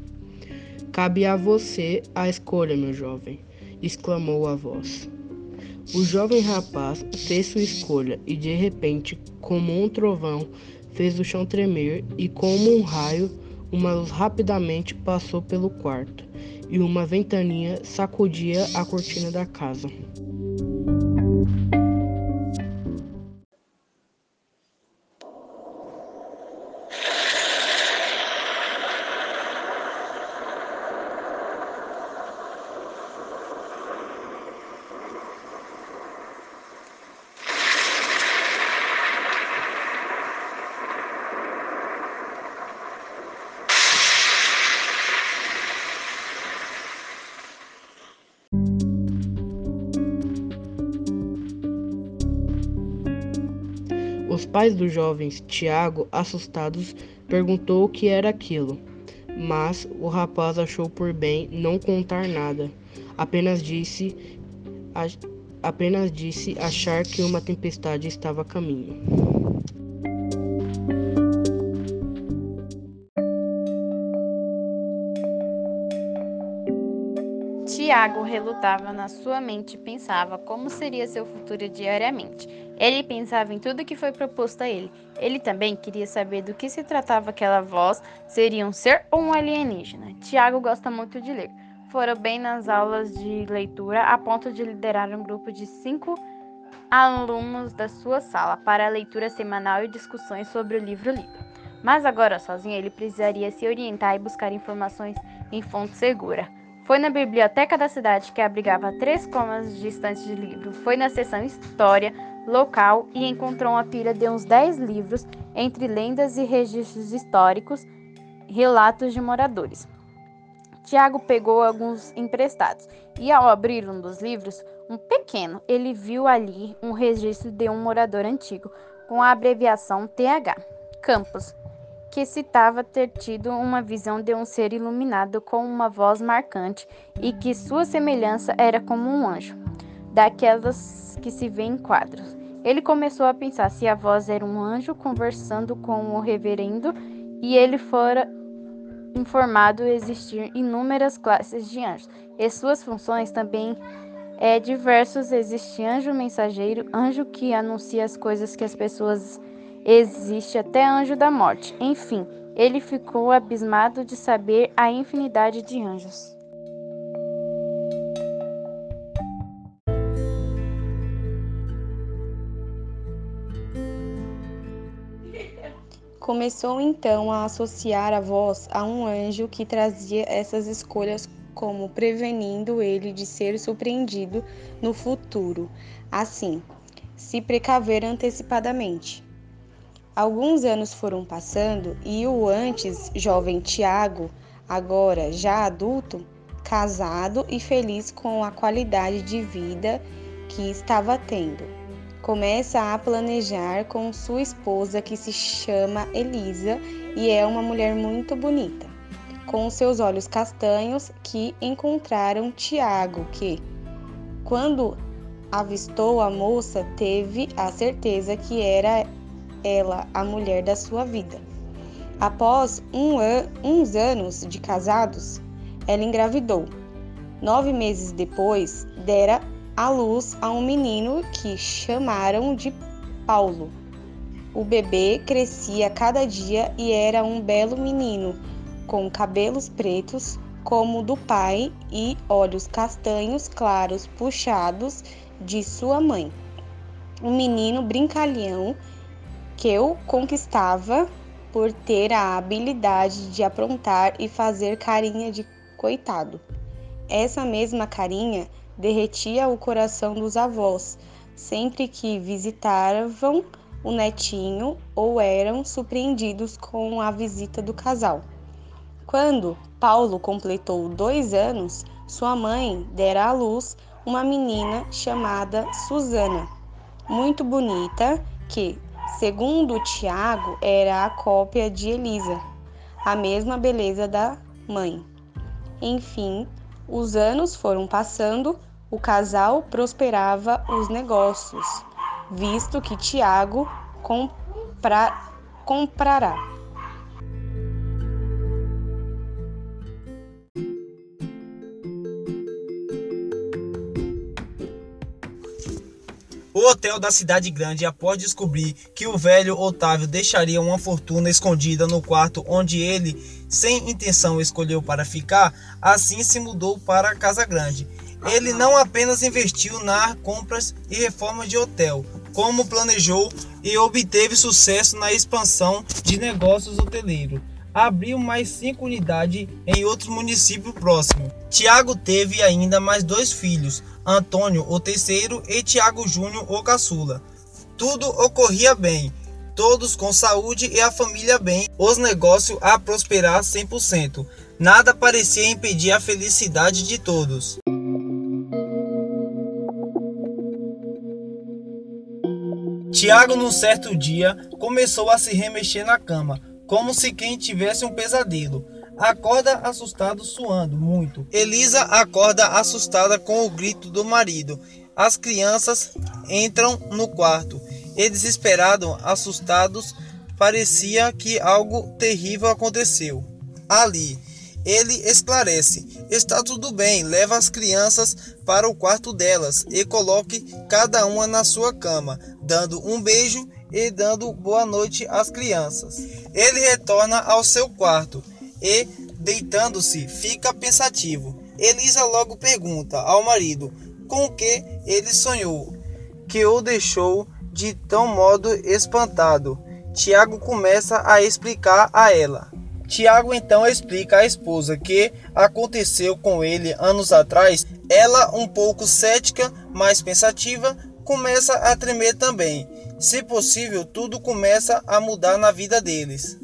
Cabe a você a escolha, meu jovem, exclamou a voz. O jovem rapaz fez sua escolha e de repente, como um trovão, fez o chão tremer e como um raio uma luz rapidamente passou pelo quarto e uma ventania sacudia a cortina da casa. Pais dos jovens Tiago, assustados, perguntou o que era aquilo, mas o rapaz achou por bem não contar nada. Apenas disse, apenas disse achar que uma tempestade estava a caminho. Tiago relutava na sua mente e pensava como seria seu futuro diariamente. Ele pensava em tudo que foi proposto a ele. Ele também queria saber do que se tratava aquela voz, seria um ser ou um alienígena. Tiago gosta muito de ler. Fora bem nas aulas de leitura a ponto de liderar um grupo de cinco alunos da sua sala para a leitura semanal e discussões sobre o livro lido. Mas agora sozinho ele precisaria se orientar e buscar informações em fonte segura. Foi na biblioteca da cidade, que abrigava três cômodas distantes de livro. Foi na seção História local e encontrou uma pilha de uns dez livros, entre lendas e registros históricos, relatos de moradores. Tiago pegou alguns emprestados e, ao abrir um dos livros, um pequeno, ele viu ali um registro de um morador antigo, com a abreviação TH, Campos, que citava ter tido uma visão de um ser iluminado com uma voz marcante e que sua semelhança era como um anjo, daquelas que se vê em quadros. Ele começou a pensar se a voz era um anjo conversando com o reverendo e ele fora informado existir inúmeras classes de anjos e suas funções também é diversos existe anjo mensageiro, anjo que anuncia as coisas que as pessoas existe até anjo da morte. Enfim, ele ficou abismado de saber a infinidade de anjos. Começou então a associar a voz a um anjo que trazia essas escolhas como prevenindo ele de ser surpreendido no futuro. Assim, se precaver antecipadamente. Alguns anos foram passando e o antes jovem Tiago, agora já adulto, casado e feliz com a qualidade de vida que estava tendo, começa a planejar com sua esposa que se chama Elisa e é uma mulher muito bonita, com seus olhos castanhos que encontraram Tiago, que, quando avistou a moça, teve a certeza que era ela a mulher da sua vida. Após um an uns anos de casados, ela engravidou. Nove meses depois, dera à luz a um menino que chamaram de Paulo. O bebê crescia cada dia e era um belo menino, com cabelos pretos como o do pai e olhos castanhos claros puxados de sua mãe. Um menino brincalhão que eu conquistava por ter a habilidade de aprontar e fazer carinha de coitado. Essa mesma carinha derretia o coração dos avós sempre que visitavam o netinho ou eram surpreendidos com a visita do casal. Quando Paulo completou dois anos, sua mãe dera à luz uma menina chamada Susana, muito bonita, que, Segundo Tiago, era a cópia de Elisa, a mesma beleza da mãe. Enfim, os anos foram passando, o casal prosperava os negócios, visto que Tiago compra, comprará O hotel da cidade grande, após descobrir que o velho Otávio deixaria uma fortuna escondida no quarto onde ele, sem intenção, escolheu para ficar, assim se mudou para a Casa Grande. Ele não apenas investiu na compras e reformas de hotel, como planejou e obteve sucesso na expansão de negócios hoteleiros. Abriu mais cinco unidades em outros municípios próximos. Tiago teve ainda mais dois filhos, Antônio o terceiro e Tiago Júnior o caçula. Tudo ocorria bem, todos com saúde e a família bem, os negócios a prosperar 100%. Nada parecia impedir a felicidade de todos. Tiago, num certo dia, começou a se remexer na cama, como se quem tivesse um pesadelo acorda assustado, suando muito. Elisa acorda assustada com o grito do marido. As crianças entram no quarto e, desesperados, assustados, parecia que algo terrível aconteceu. Ali, ele esclarece: está tudo bem, leva as crianças para o quarto delas e coloque cada uma na sua cama, dando um beijo e dando boa noite às crianças. Ele retorna ao seu quarto e, deitando-se, fica pensativo. Elisa logo pergunta ao marido com que ele sonhou, que o deixou de tão modo espantado. Tiago começa a explicar a ela Tiago então explica à esposa que aconteceu com ele anos atrás. Ela, um pouco cética, mas pensativa, começa a tremer também. Se possível, tudo começa a mudar na vida deles.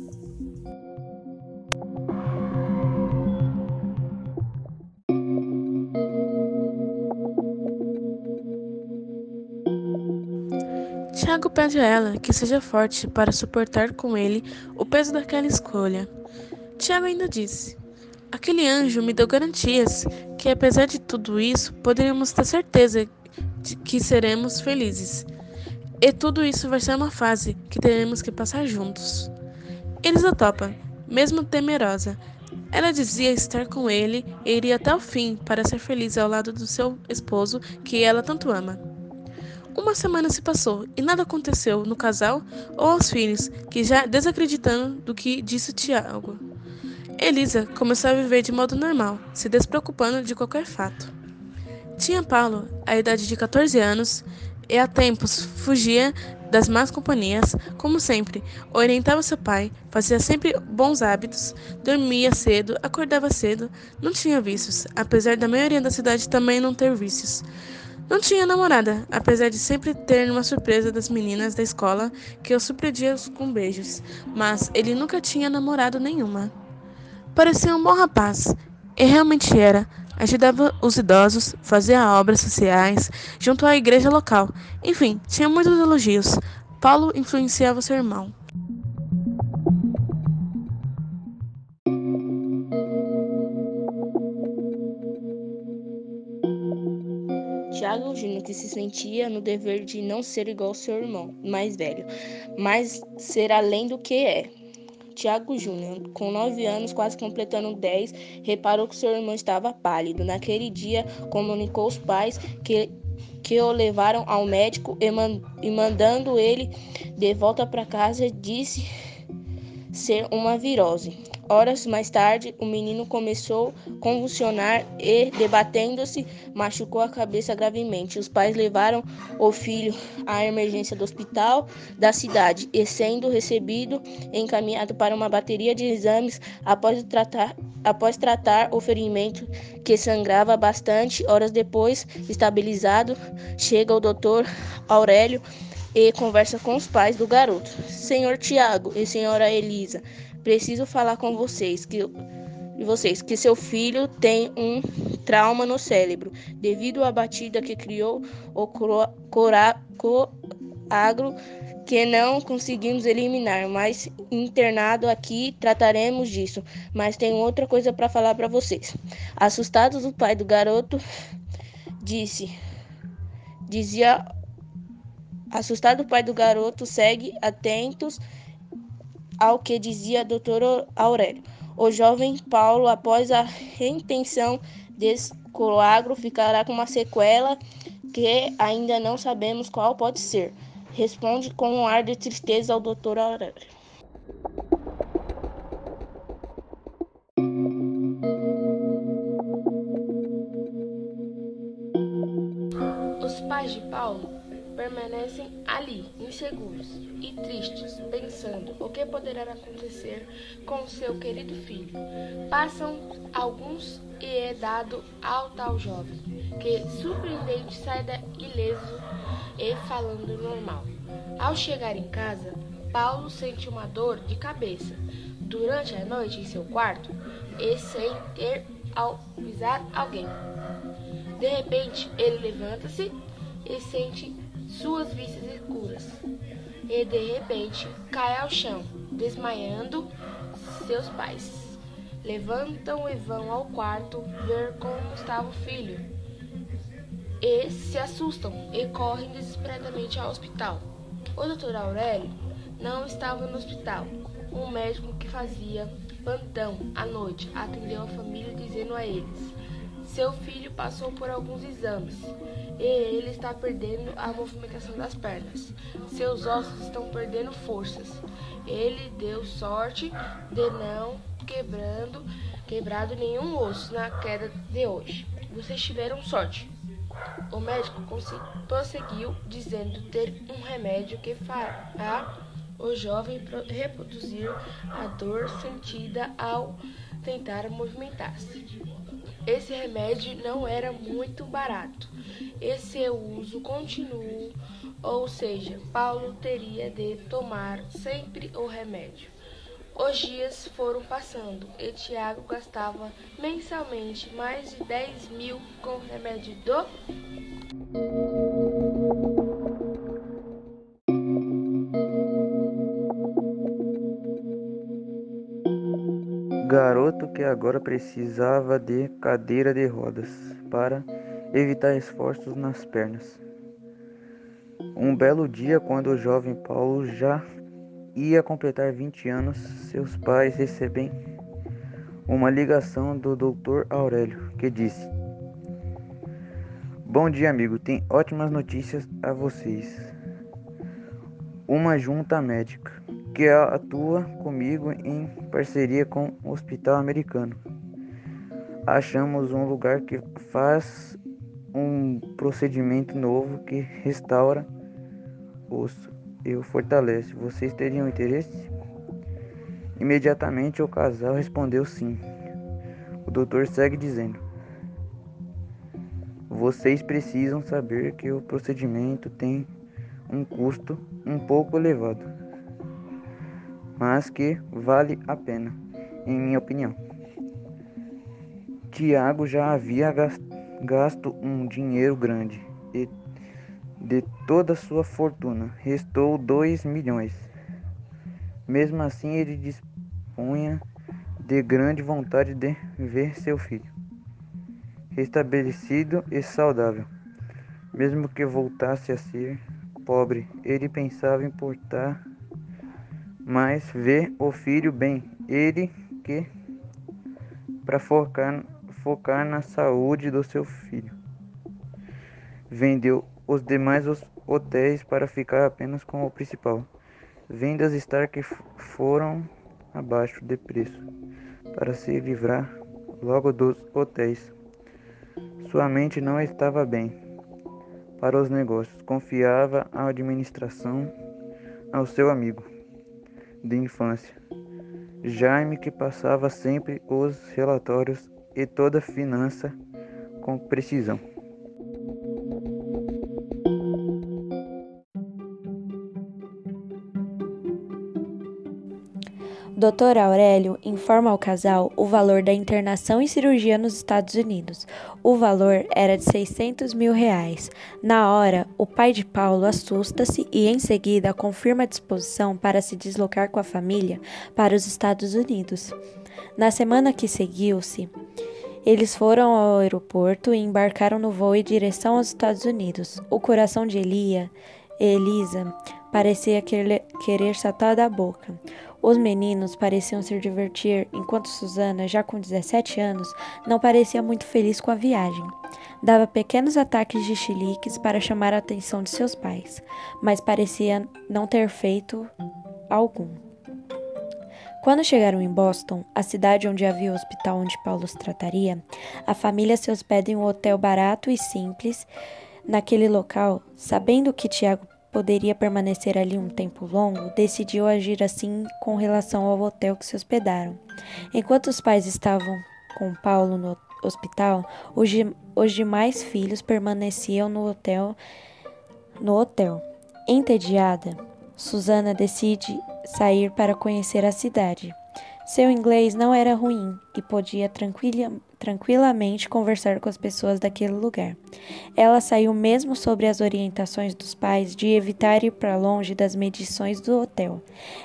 Tiago pede a ela que seja forte para suportar com ele o peso daquela escolha. Tiago ainda disse: Aquele anjo me deu garantias que, apesar de tudo isso, poderíamos ter certeza de que seremos felizes. E tudo isso vai ser uma fase que teremos que passar juntos. Elisa topa, mesmo temerosa. Ela dizia estar com ele e iria até o fim para ser feliz ao lado do seu esposo que ela tanto ama. Uma semana se passou e nada aconteceu no casal ou aos filhos, que já desacreditando do que disse Tiago. Elisa começou a viver de modo normal, se despreocupando de qualquer fato. Tinha Paulo a idade de 14 anos e há tempos fugia das más companhias, como sempre, orientava seu pai, fazia sempre bons hábitos, dormia cedo, acordava cedo, não tinha vícios, apesar da maioria da cidade também não ter vícios. Não tinha namorada, apesar de sempre ter uma surpresa das meninas da escola que eu surpreendia com beijos, mas ele nunca tinha namorado nenhuma. Parecia um bom rapaz, e realmente era. Ajudava os idosos, fazia obras sociais junto à igreja local. Enfim, tinha muitos elogios. Paulo influenciava seu irmão. Júnior que se sentia no dever de não ser igual ao seu irmão mais velho, mas ser além do que é. Tiago Júnior, com nove anos, quase completando dez, reparou que seu irmão estava pálido. Naquele dia, comunicou aos pais que, que o levaram ao médico e, man, e mandando ele de volta para casa, disse ser uma virose. Horas mais tarde, o menino começou a convulsionar e, debatendo-se, machucou a cabeça gravemente. Os pais levaram o filho à emergência do hospital da cidade e, sendo recebido, encaminhado para uma bateria de exames após tratar, após tratar o ferimento que sangrava bastante. Horas depois, estabilizado, chega o doutor Aurélio e conversa com os pais do garoto. Senhor Tiago e senhora Elisa, preciso falar com vocês que vocês que seu filho tem um trauma no cérebro devido à batida que criou o coagro que não conseguimos eliminar, mas internado aqui trataremos disso. Mas tem outra coisa para falar para vocês. Assustados, o pai do garoto disse, dizia Assustado, o pai do garoto segue atentos ao que dizia Dr. Aurélio. O jovem Paulo, após a reintenção desse coagro, ficará com uma sequela que ainda não sabemos qual pode ser. Responde com um ar de tristeza ao Dr. Aurélio. Os pais de Paulo permanecem ali, inseguros e tristes, pensando o que poderá acontecer com seu querido filho. Passam alguns e é dado ao tal jovem, que surpreendente sai da ileso e falando normal. Ao chegar em casa, Paulo sente uma dor de cabeça durante a noite em seu quarto e sem ter avisar alguém. De repente, ele levanta-se e sente suas vistas escuras, e de repente cai ao chão, desmaiando seus pais. Levantam e vão ao quarto ver como estava o filho. E se assustam e correm desesperadamente ao hospital. O doutor Aurélio não estava no hospital. Um médico que fazia plantão à noite atendeu a família dizendo a eles: seu filho passou por alguns exames e ele está perdendo a movimentação das pernas. Seus ossos estão perdendo forças. Ele deu sorte de não quebrando, quebrado nenhum osso na queda de hoje. Vocês tiveram sorte. O médico prosseguiu dizendo ter um remédio que fará o jovem reproduzir a dor sentida ao tentar movimentar-se. Esse remédio não era muito barato e seu uso continuou, ou seja, Paulo teria de tomar sempre o remédio. Os dias foram passando e Tiago gastava mensalmente mais de 10 mil com o remédio do. Garoto que agora precisava de cadeira de rodas para evitar esforços nas pernas. Um belo dia, quando o jovem Paulo já ia completar 20 anos, seus pais recebem uma ligação do Dr. Aurélio que disse: Bom dia, amigo. Tem ótimas notícias a vocês. Uma junta médica que atua comigo em parceria com o Hospital Americano. Achamos um lugar que faz um procedimento novo que restaura osso e o fortalece. Vocês teriam interesse? Imediatamente o casal respondeu sim. O doutor segue dizendo: Vocês precisam saber que o procedimento tem um custo um pouco elevado, mas que vale a pena, em minha opinião. Tiago já havia gasto um dinheiro grande e de toda sua fortuna, restou dois milhões. Mesmo assim, ele dispunha de grande vontade de ver seu filho restabelecido e saudável. Mesmo que voltasse a ser pobre, ele pensava em portar mais ver o filho bem. Ele que para focar, focar na saúde do seu filho. Vendeu os demais hotéis para ficar apenas com o principal. Vendas Stark foram abaixo de preço para se livrar logo dos hotéis. Sua mente não estava bem para os negócios. Confiava a administração ao seu amigo de infância, Jaime, que passava sempre os relatórios e toda a finança com precisão. Dr. Aurélio informa ao casal o valor da internação e cirurgia nos Estados Unidos. O valor era de 600 mil reais. Na hora, o pai de Paulo assusta-se e, em seguida, confirma a disposição para se deslocar com a família para os Estados Unidos. Na semana que seguiu-se, eles foram ao aeroporto e embarcaram no voo em direção aos Estados Unidos. O coração de Elia, Elisa parecia querer saltar da boca. Os meninos pareciam se divertir, enquanto Susana, já com 17 anos, não parecia muito feliz com a viagem. Dava pequenos ataques de chiliques para chamar a atenção de seus pais, mas parecia não ter feito algum. Quando chegaram em Boston, a cidade onde havia o hospital onde Paulo se trataria, a família se hospeda em um hotel barato e simples. Naquele local, sabendo que Tiago poderia permanecer ali um tempo longo, decidiu agir assim com relação ao hotel que se hospedaram. Enquanto os pais estavam com Paulo no hospital, os, os demais filhos permaneciam no hotel. No hotel. Entediada, Susana decide sair para conhecer a cidade. Seu inglês não era ruim e podia tranquila, tranquilamente conversar com as pessoas daquele lugar. Ela saiu mesmo sobre as orientações dos pais de evitar ir para longe das medições do hotel.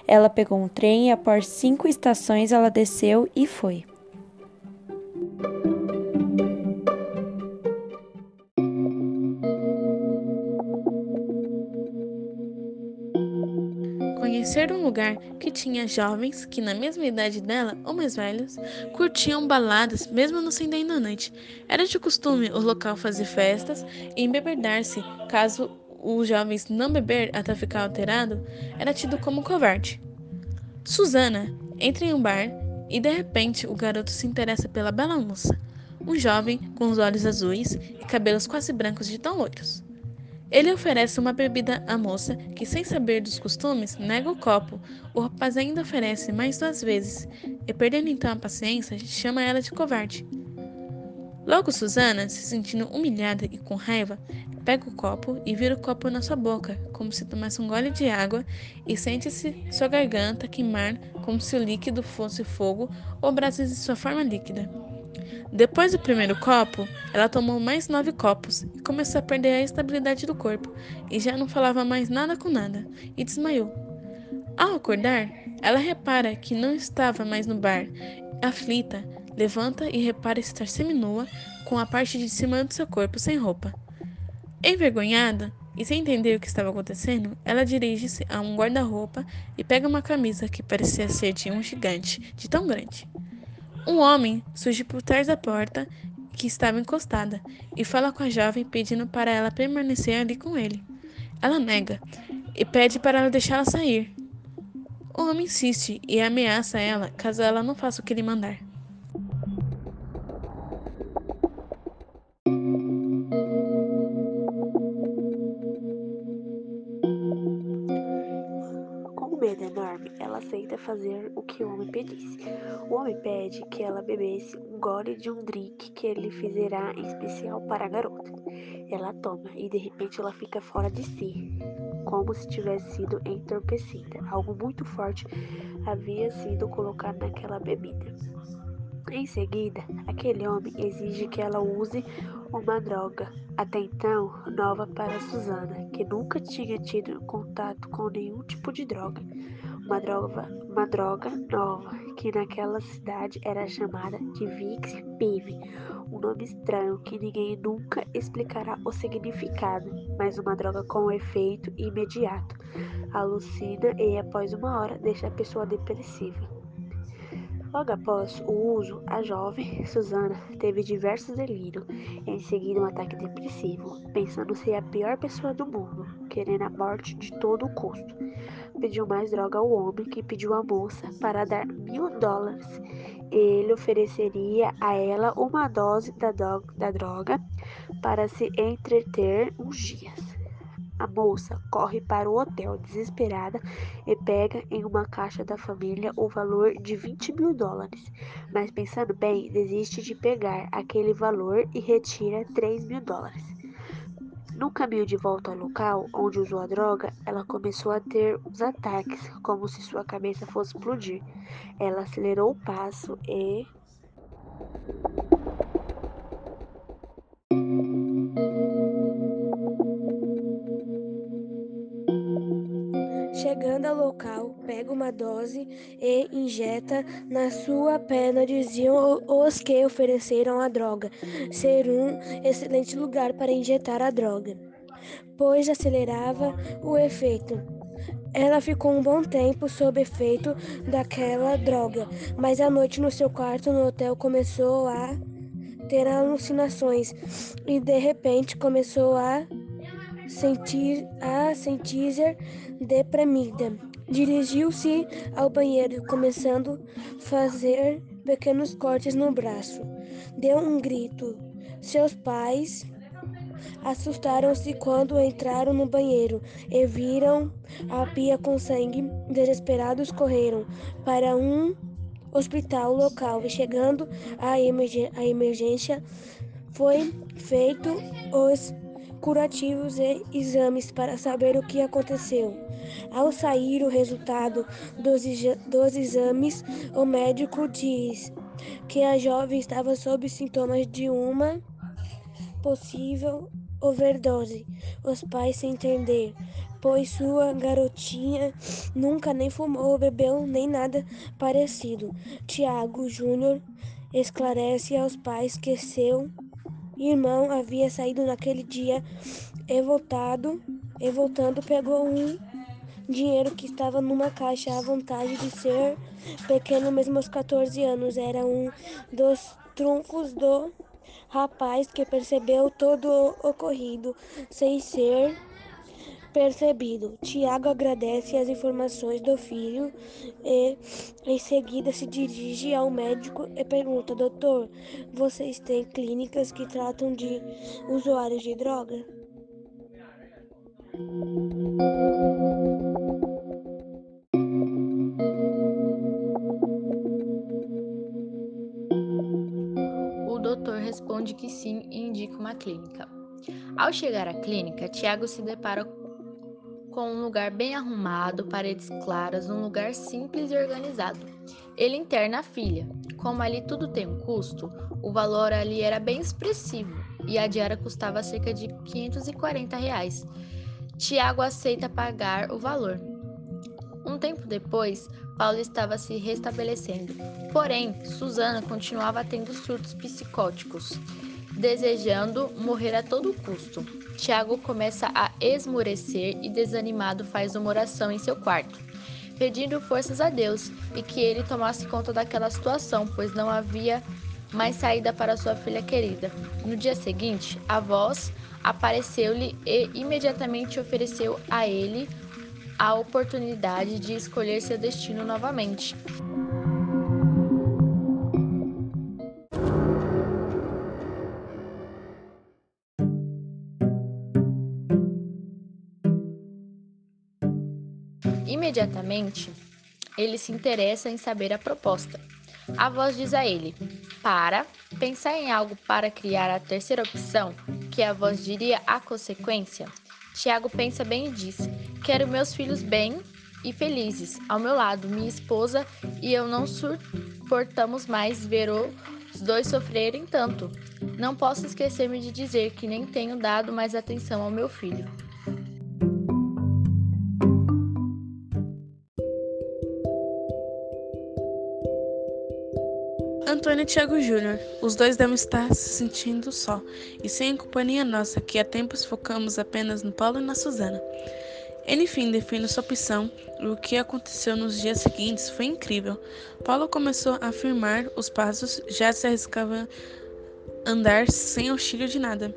Ela pegou um trem e após cinco estações ela desceu e foi. Lugar que tinha jovens que, na mesma idade dela ou mais velhos, curtiam baladas mesmo no fim da noite. Era de costume o local fazer festas e embebedar-se. Caso os jovens não beber até ficar alterado, era tido como covarde. Susana entra em um bar e de repente o garoto se interessa pela bela moça, um jovem com os olhos azuis e cabelos quase brancos de tão loiros. Ele oferece uma bebida à moça, que, sem saber dos costumes, nega o copo. O rapaz ainda oferece mais duas vezes, e, perdendo então a paciência, chama ela de covarde. Logo, Susana, se sentindo humilhada e com raiva, pega o copo e vira o copo na sua boca, como se tomasse um gole de água, e sente-se sua garganta queimar como se o líquido fosse fogo ou brasas de sua forma líquida. Depois do primeiro copo, ela tomou mais nove copos e começou a perder a estabilidade do corpo e já não falava mais nada com nada e desmaiou. Ao acordar, ela repara que não estava mais no bar. Aflita, levanta e repara estar seminua com a parte de cima do seu corpo sem roupa. Envergonhada e sem entender o que estava acontecendo, ela dirige-se a um guarda-roupa e pega uma camisa que parecia ser de um gigante, de tão grande. Um homem surge por trás da porta que estava encostada e fala com a jovem pedindo para ela permanecer ali com ele. Ela nega e pede para ela deixá-la sair. O homem insiste e ameaça ela caso ela não faça o que ele mandar. Fazer o que o homem pedisse. O homem pede que ela bebesse um gole de um drink que ele fizerá em especial para a garota. Ela toma e de repente ela fica fora de si, como se tivesse sido entorpecida. Algo muito forte havia sido colocado naquela bebida. Em seguida, aquele homem exige que ela use uma droga, até então nova para Susana, que nunca tinha tido contato com nenhum tipo de droga. Uma droga, uma droga nova, que naquela cidade era chamada de Vix Pive, um nome estranho que ninguém nunca explicará o significado, mas uma droga com efeito imediato. Alucina e após uma hora deixa a pessoa depressiva. Logo após o uso, a jovem Susana teve diversos delírios, em seguida um ataque depressivo, pensando ser a pior pessoa do mundo, querendo a morte de todo o custo. Pediu mais droga ao homem, que pediu à moça para dar mil dólares. Ele ofereceria a ela uma dose da, da droga para se entreter uns dias. A moça corre para o hotel desesperada e pega em uma caixa da família o valor de 20 mil dólares. Mas pensando bem, desiste de pegar aquele valor e retira 3 mil dólares. No caminho de volta ao local onde usou a droga, ela começou a ter uns ataques, como se sua cabeça fosse explodir. Ela acelerou o passo e Chegando ao local, pega uma dose e injeta na sua perna. Diziam os que ofereceram a droga ser um excelente lugar para injetar a droga, pois acelerava o efeito. Ela ficou um bom tempo sob efeito daquela droga, mas à noite no seu quarto no hotel começou a ter alucinações e de repente começou a sentir a sentir deprimida. Dirigiu-se ao banheiro, começando a fazer pequenos cortes no braço. Deu um grito. Seus pais assustaram-se quando entraram no banheiro e viram a pia com sangue. Desesperados correram para um hospital local e chegando à emergência foi feito os curativos e exames para saber o que aconteceu. Ao sair o resultado dos, dos exames, o médico diz que a jovem estava sob sintomas de uma possível overdose. Os pais sem entender, pois sua garotinha nunca nem fumou, bebeu nem nada parecido. Tiago Júnior esclarece aos pais que seu irmão havia saído naquele dia e voltado, e voltando pegou um dinheiro que estava numa caixa. A vontade de ser pequeno mesmo aos 14 anos era um dos trunfos do rapaz que percebeu todo o ocorrido sem ser percebido. Tiago agradece as informações do filho e, em seguida, se dirige ao médico e pergunta: Doutor, vocês têm clínicas que tratam de usuários de droga? O doutor responde que sim e indica uma clínica. Ao chegar à clínica, Tiago se depara com um lugar bem arrumado, paredes claras, um lugar simples e organizado. Ele interna a filha. Como ali tudo tem um custo, o valor ali era bem expressivo e a diária custava cerca de 540 reais. Tiago aceita pagar o valor. Um tempo depois, Paulo estava se restabelecendo. Porém, Susana continuava tendo surtos psicóticos, desejando morrer a todo custo. Tiago começa a esmorecer e, desanimado, faz uma oração em seu quarto, pedindo forças a Deus e que ele tomasse conta daquela situação, pois não havia mais saída para sua filha querida. No dia seguinte, a voz apareceu-lhe e imediatamente ofereceu a ele a oportunidade de escolher seu destino novamente. Imediatamente, ele se interessa em saber a proposta. A voz diz a ele: Para, pensar em algo para criar a terceira opção, que a voz diria a consequência. Tiago pensa bem e diz: Quero meus filhos bem e felizes ao meu lado. Minha esposa e eu não suportamos mais ver os dois sofrerem tanto. Não posso esquecer-me de dizer que nem tenho dado mais atenção ao meu filho. Antônio e Tiago Júnior. Os dois devem estar se sentindo só e sem companhia nossa, que há tempos focamos apenas no Paulo e na Suzana. Ele, enfim, define sua opção e o que aconteceu nos dias seguintes foi incrível. Paulo começou a afirmar os passos, já se arriscava andar sem auxílio de nada.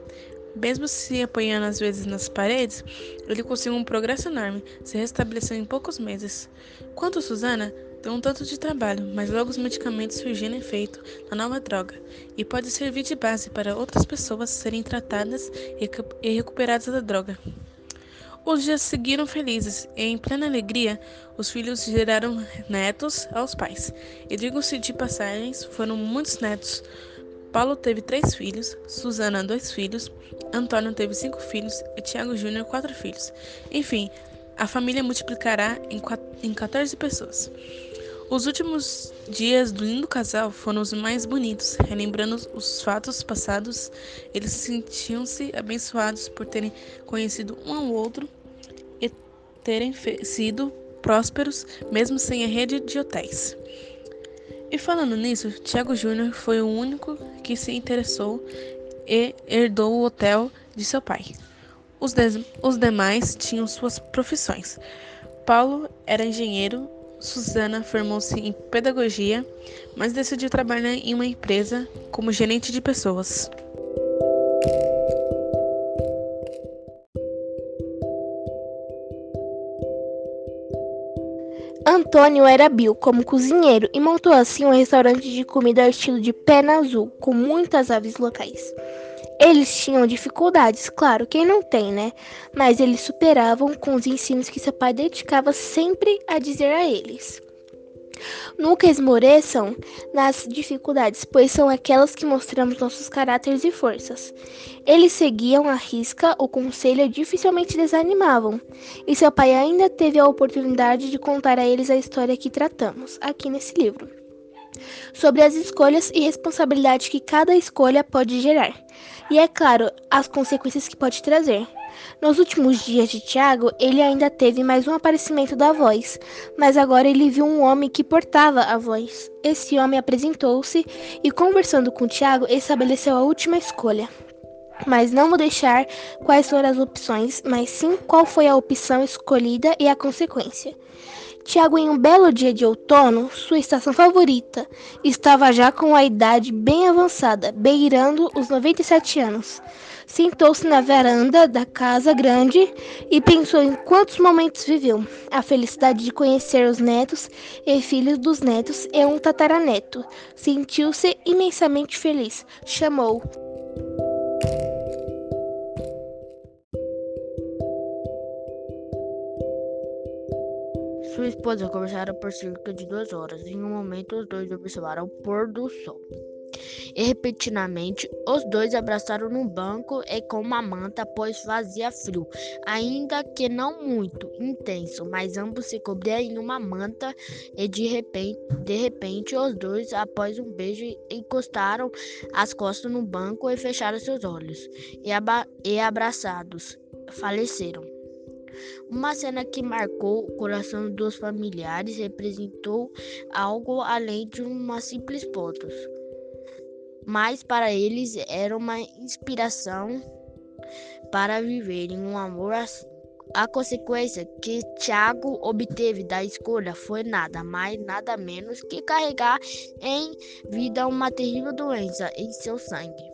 Mesmo se apoiando às vezes nas paredes, ele conseguiu um progresso enorme, se restabeleceu em poucos meses. Quanto a Susana, Um tanto de trabalho, mas logo os medicamentos surgiram efeito na nova droga e pode servir de base para outras pessoas serem tratadas e recuperadas da droga. Os dias seguiram felizes e, em plena alegria, os filhos geraram netos aos pais. E digo-se de passagens, foram muitos netos. Paulo teve três filhos, Susana dois filhos, Antônio teve cinco filhos e Tiago Júnior quatro filhos. Enfim, a família multiplicará em 14 pessoas. Os últimos dias do lindo casal foram os mais bonitos, relembrando os fatos passados. Eles sentiam-se abençoados por terem conhecido um ao outro e terem sido prósperos, mesmo sem a rede de hotéis. E falando nisso, Tiago Júnior foi o único que se interessou e herdou o hotel de seu pai. Os, os demais tinham suas profissões. Paulo era engenheiro Susana formou-se em pedagogia, mas decidiu trabalhar em uma empresa como gerente de pessoas. Antônio era Bill como cozinheiro e montou assim um restaurante de comida ao estilo de Pena Azul, com muitas aves locais. Eles tinham dificuldades, claro, quem não tem, né? Mas eles superavam com os ensinos que seu pai dedicava sempre a dizer a eles. Nunca esmoreçam nas dificuldades, pois são aquelas que mostramos nossos caráteres e forças. Eles seguiam à risca o conselho e dificilmente desanimavam, e seu pai ainda teve a oportunidade de contar a eles a história que tratamos aqui nesse livro sobre as escolhas e responsabilidade que cada escolha pode gerar, e é claro, as consequências que pode trazer. Nos últimos dias de Tiago, ele ainda teve mais um aparecimento da voz, mas agora ele viu um homem que portava a voz. Esse homem apresentou-se e, conversando com Tiago, estabeleceu a última escolha. Mas não vou deixar quais foram as opções, mas sim qual foi a opção escolhida e a consequência. Tiago, em um belo dia de outono, sua estação favorita, estava já com a idade bem avançada, beirando os 97 anos. Sentou-se na varanda da casa grande e pensou em quantos momentos viveu. A felicidade de conhecer os netos e filhos dos netos e um tataraneto. Sentiu-se imensamente feliz. Chamou. Sua esposa conversaram por cerca de duas horas. Em um momento, os dois observaram o pôr do sol. E repentinamente, os dois abraçaram no banco e com uma manta, pois fazia frio, ainda que não muito intenso, mas ambos se cobriam em uma manta e de repente, de repente os dois, após um beijo, encostaram as costas no banco e fecharam seus olhos, e, e abraçados, faleceram. Uma cena que marcou o coração dos familiares representou algo além de uma simples fotos mas para eles era uma inspiração para viverem um amor assim. A consequência que Tiago obteve da escolha foi nada mais, nada menos que carregar em vida uma terrível doença em seu sangue.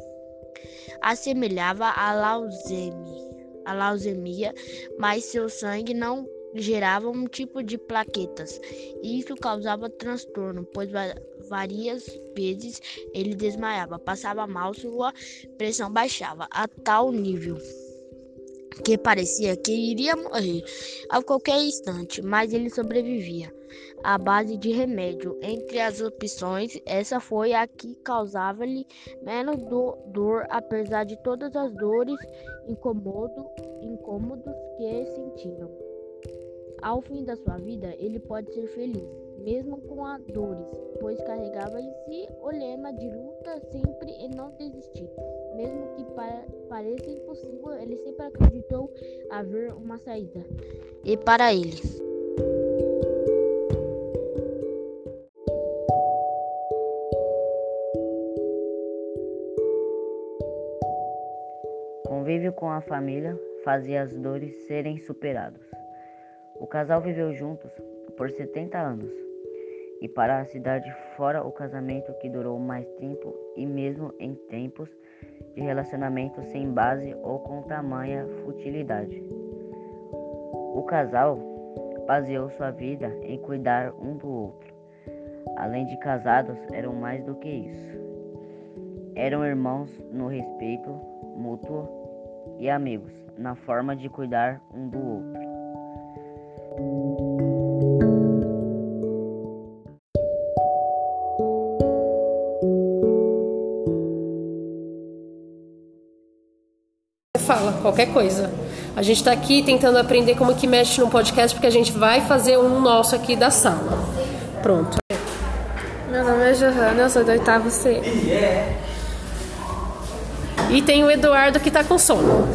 Assemelhava a leucemia, a leucemia, mas seu sangue não gerava um tipo de plaquetas. E isso causava transtorno, pois várias vezes ele desmaiava, passava mal, sua pressão baixava a tal nível que parecia que iria morrer a qualquer instante, mas ele sobrevivia à base de remédio. Entre as opções, essa foi a que causava-lhe menos do, dor, apesar de todas as dores incômodo, incômodos que sentiam. Ao fim da sua vida, ele pode ser feliz, mesmo com as dores, pois carregava em si o lema de luta sempre e não desistir. Mesmo que pareça impossível, ele sempre acreditou haver uma saída. E para ele. Convívio com a família fazia as dores serem superadas. O casal viveu juntos por 70 anos e para a cidade fora o casamento que durou mais tempo e mesmo em tempos de relacionamento sem base ou com tamanha futilidade. O casal baseou sua vida em cuidar um do outro. Além de casados, eram mais do que isso. Eram irmãos no respeito mútuo e amigos na forma de cuidar um do outro. Fala qualquer coisa. A gente está aqui tentando aprender como que mexe no podcast porque a gente vai fazer um nosso aqui da sala. Pronto. Meu nome é Johanna, eu sou do oitavo C. E tem o Eduardo que está com sono.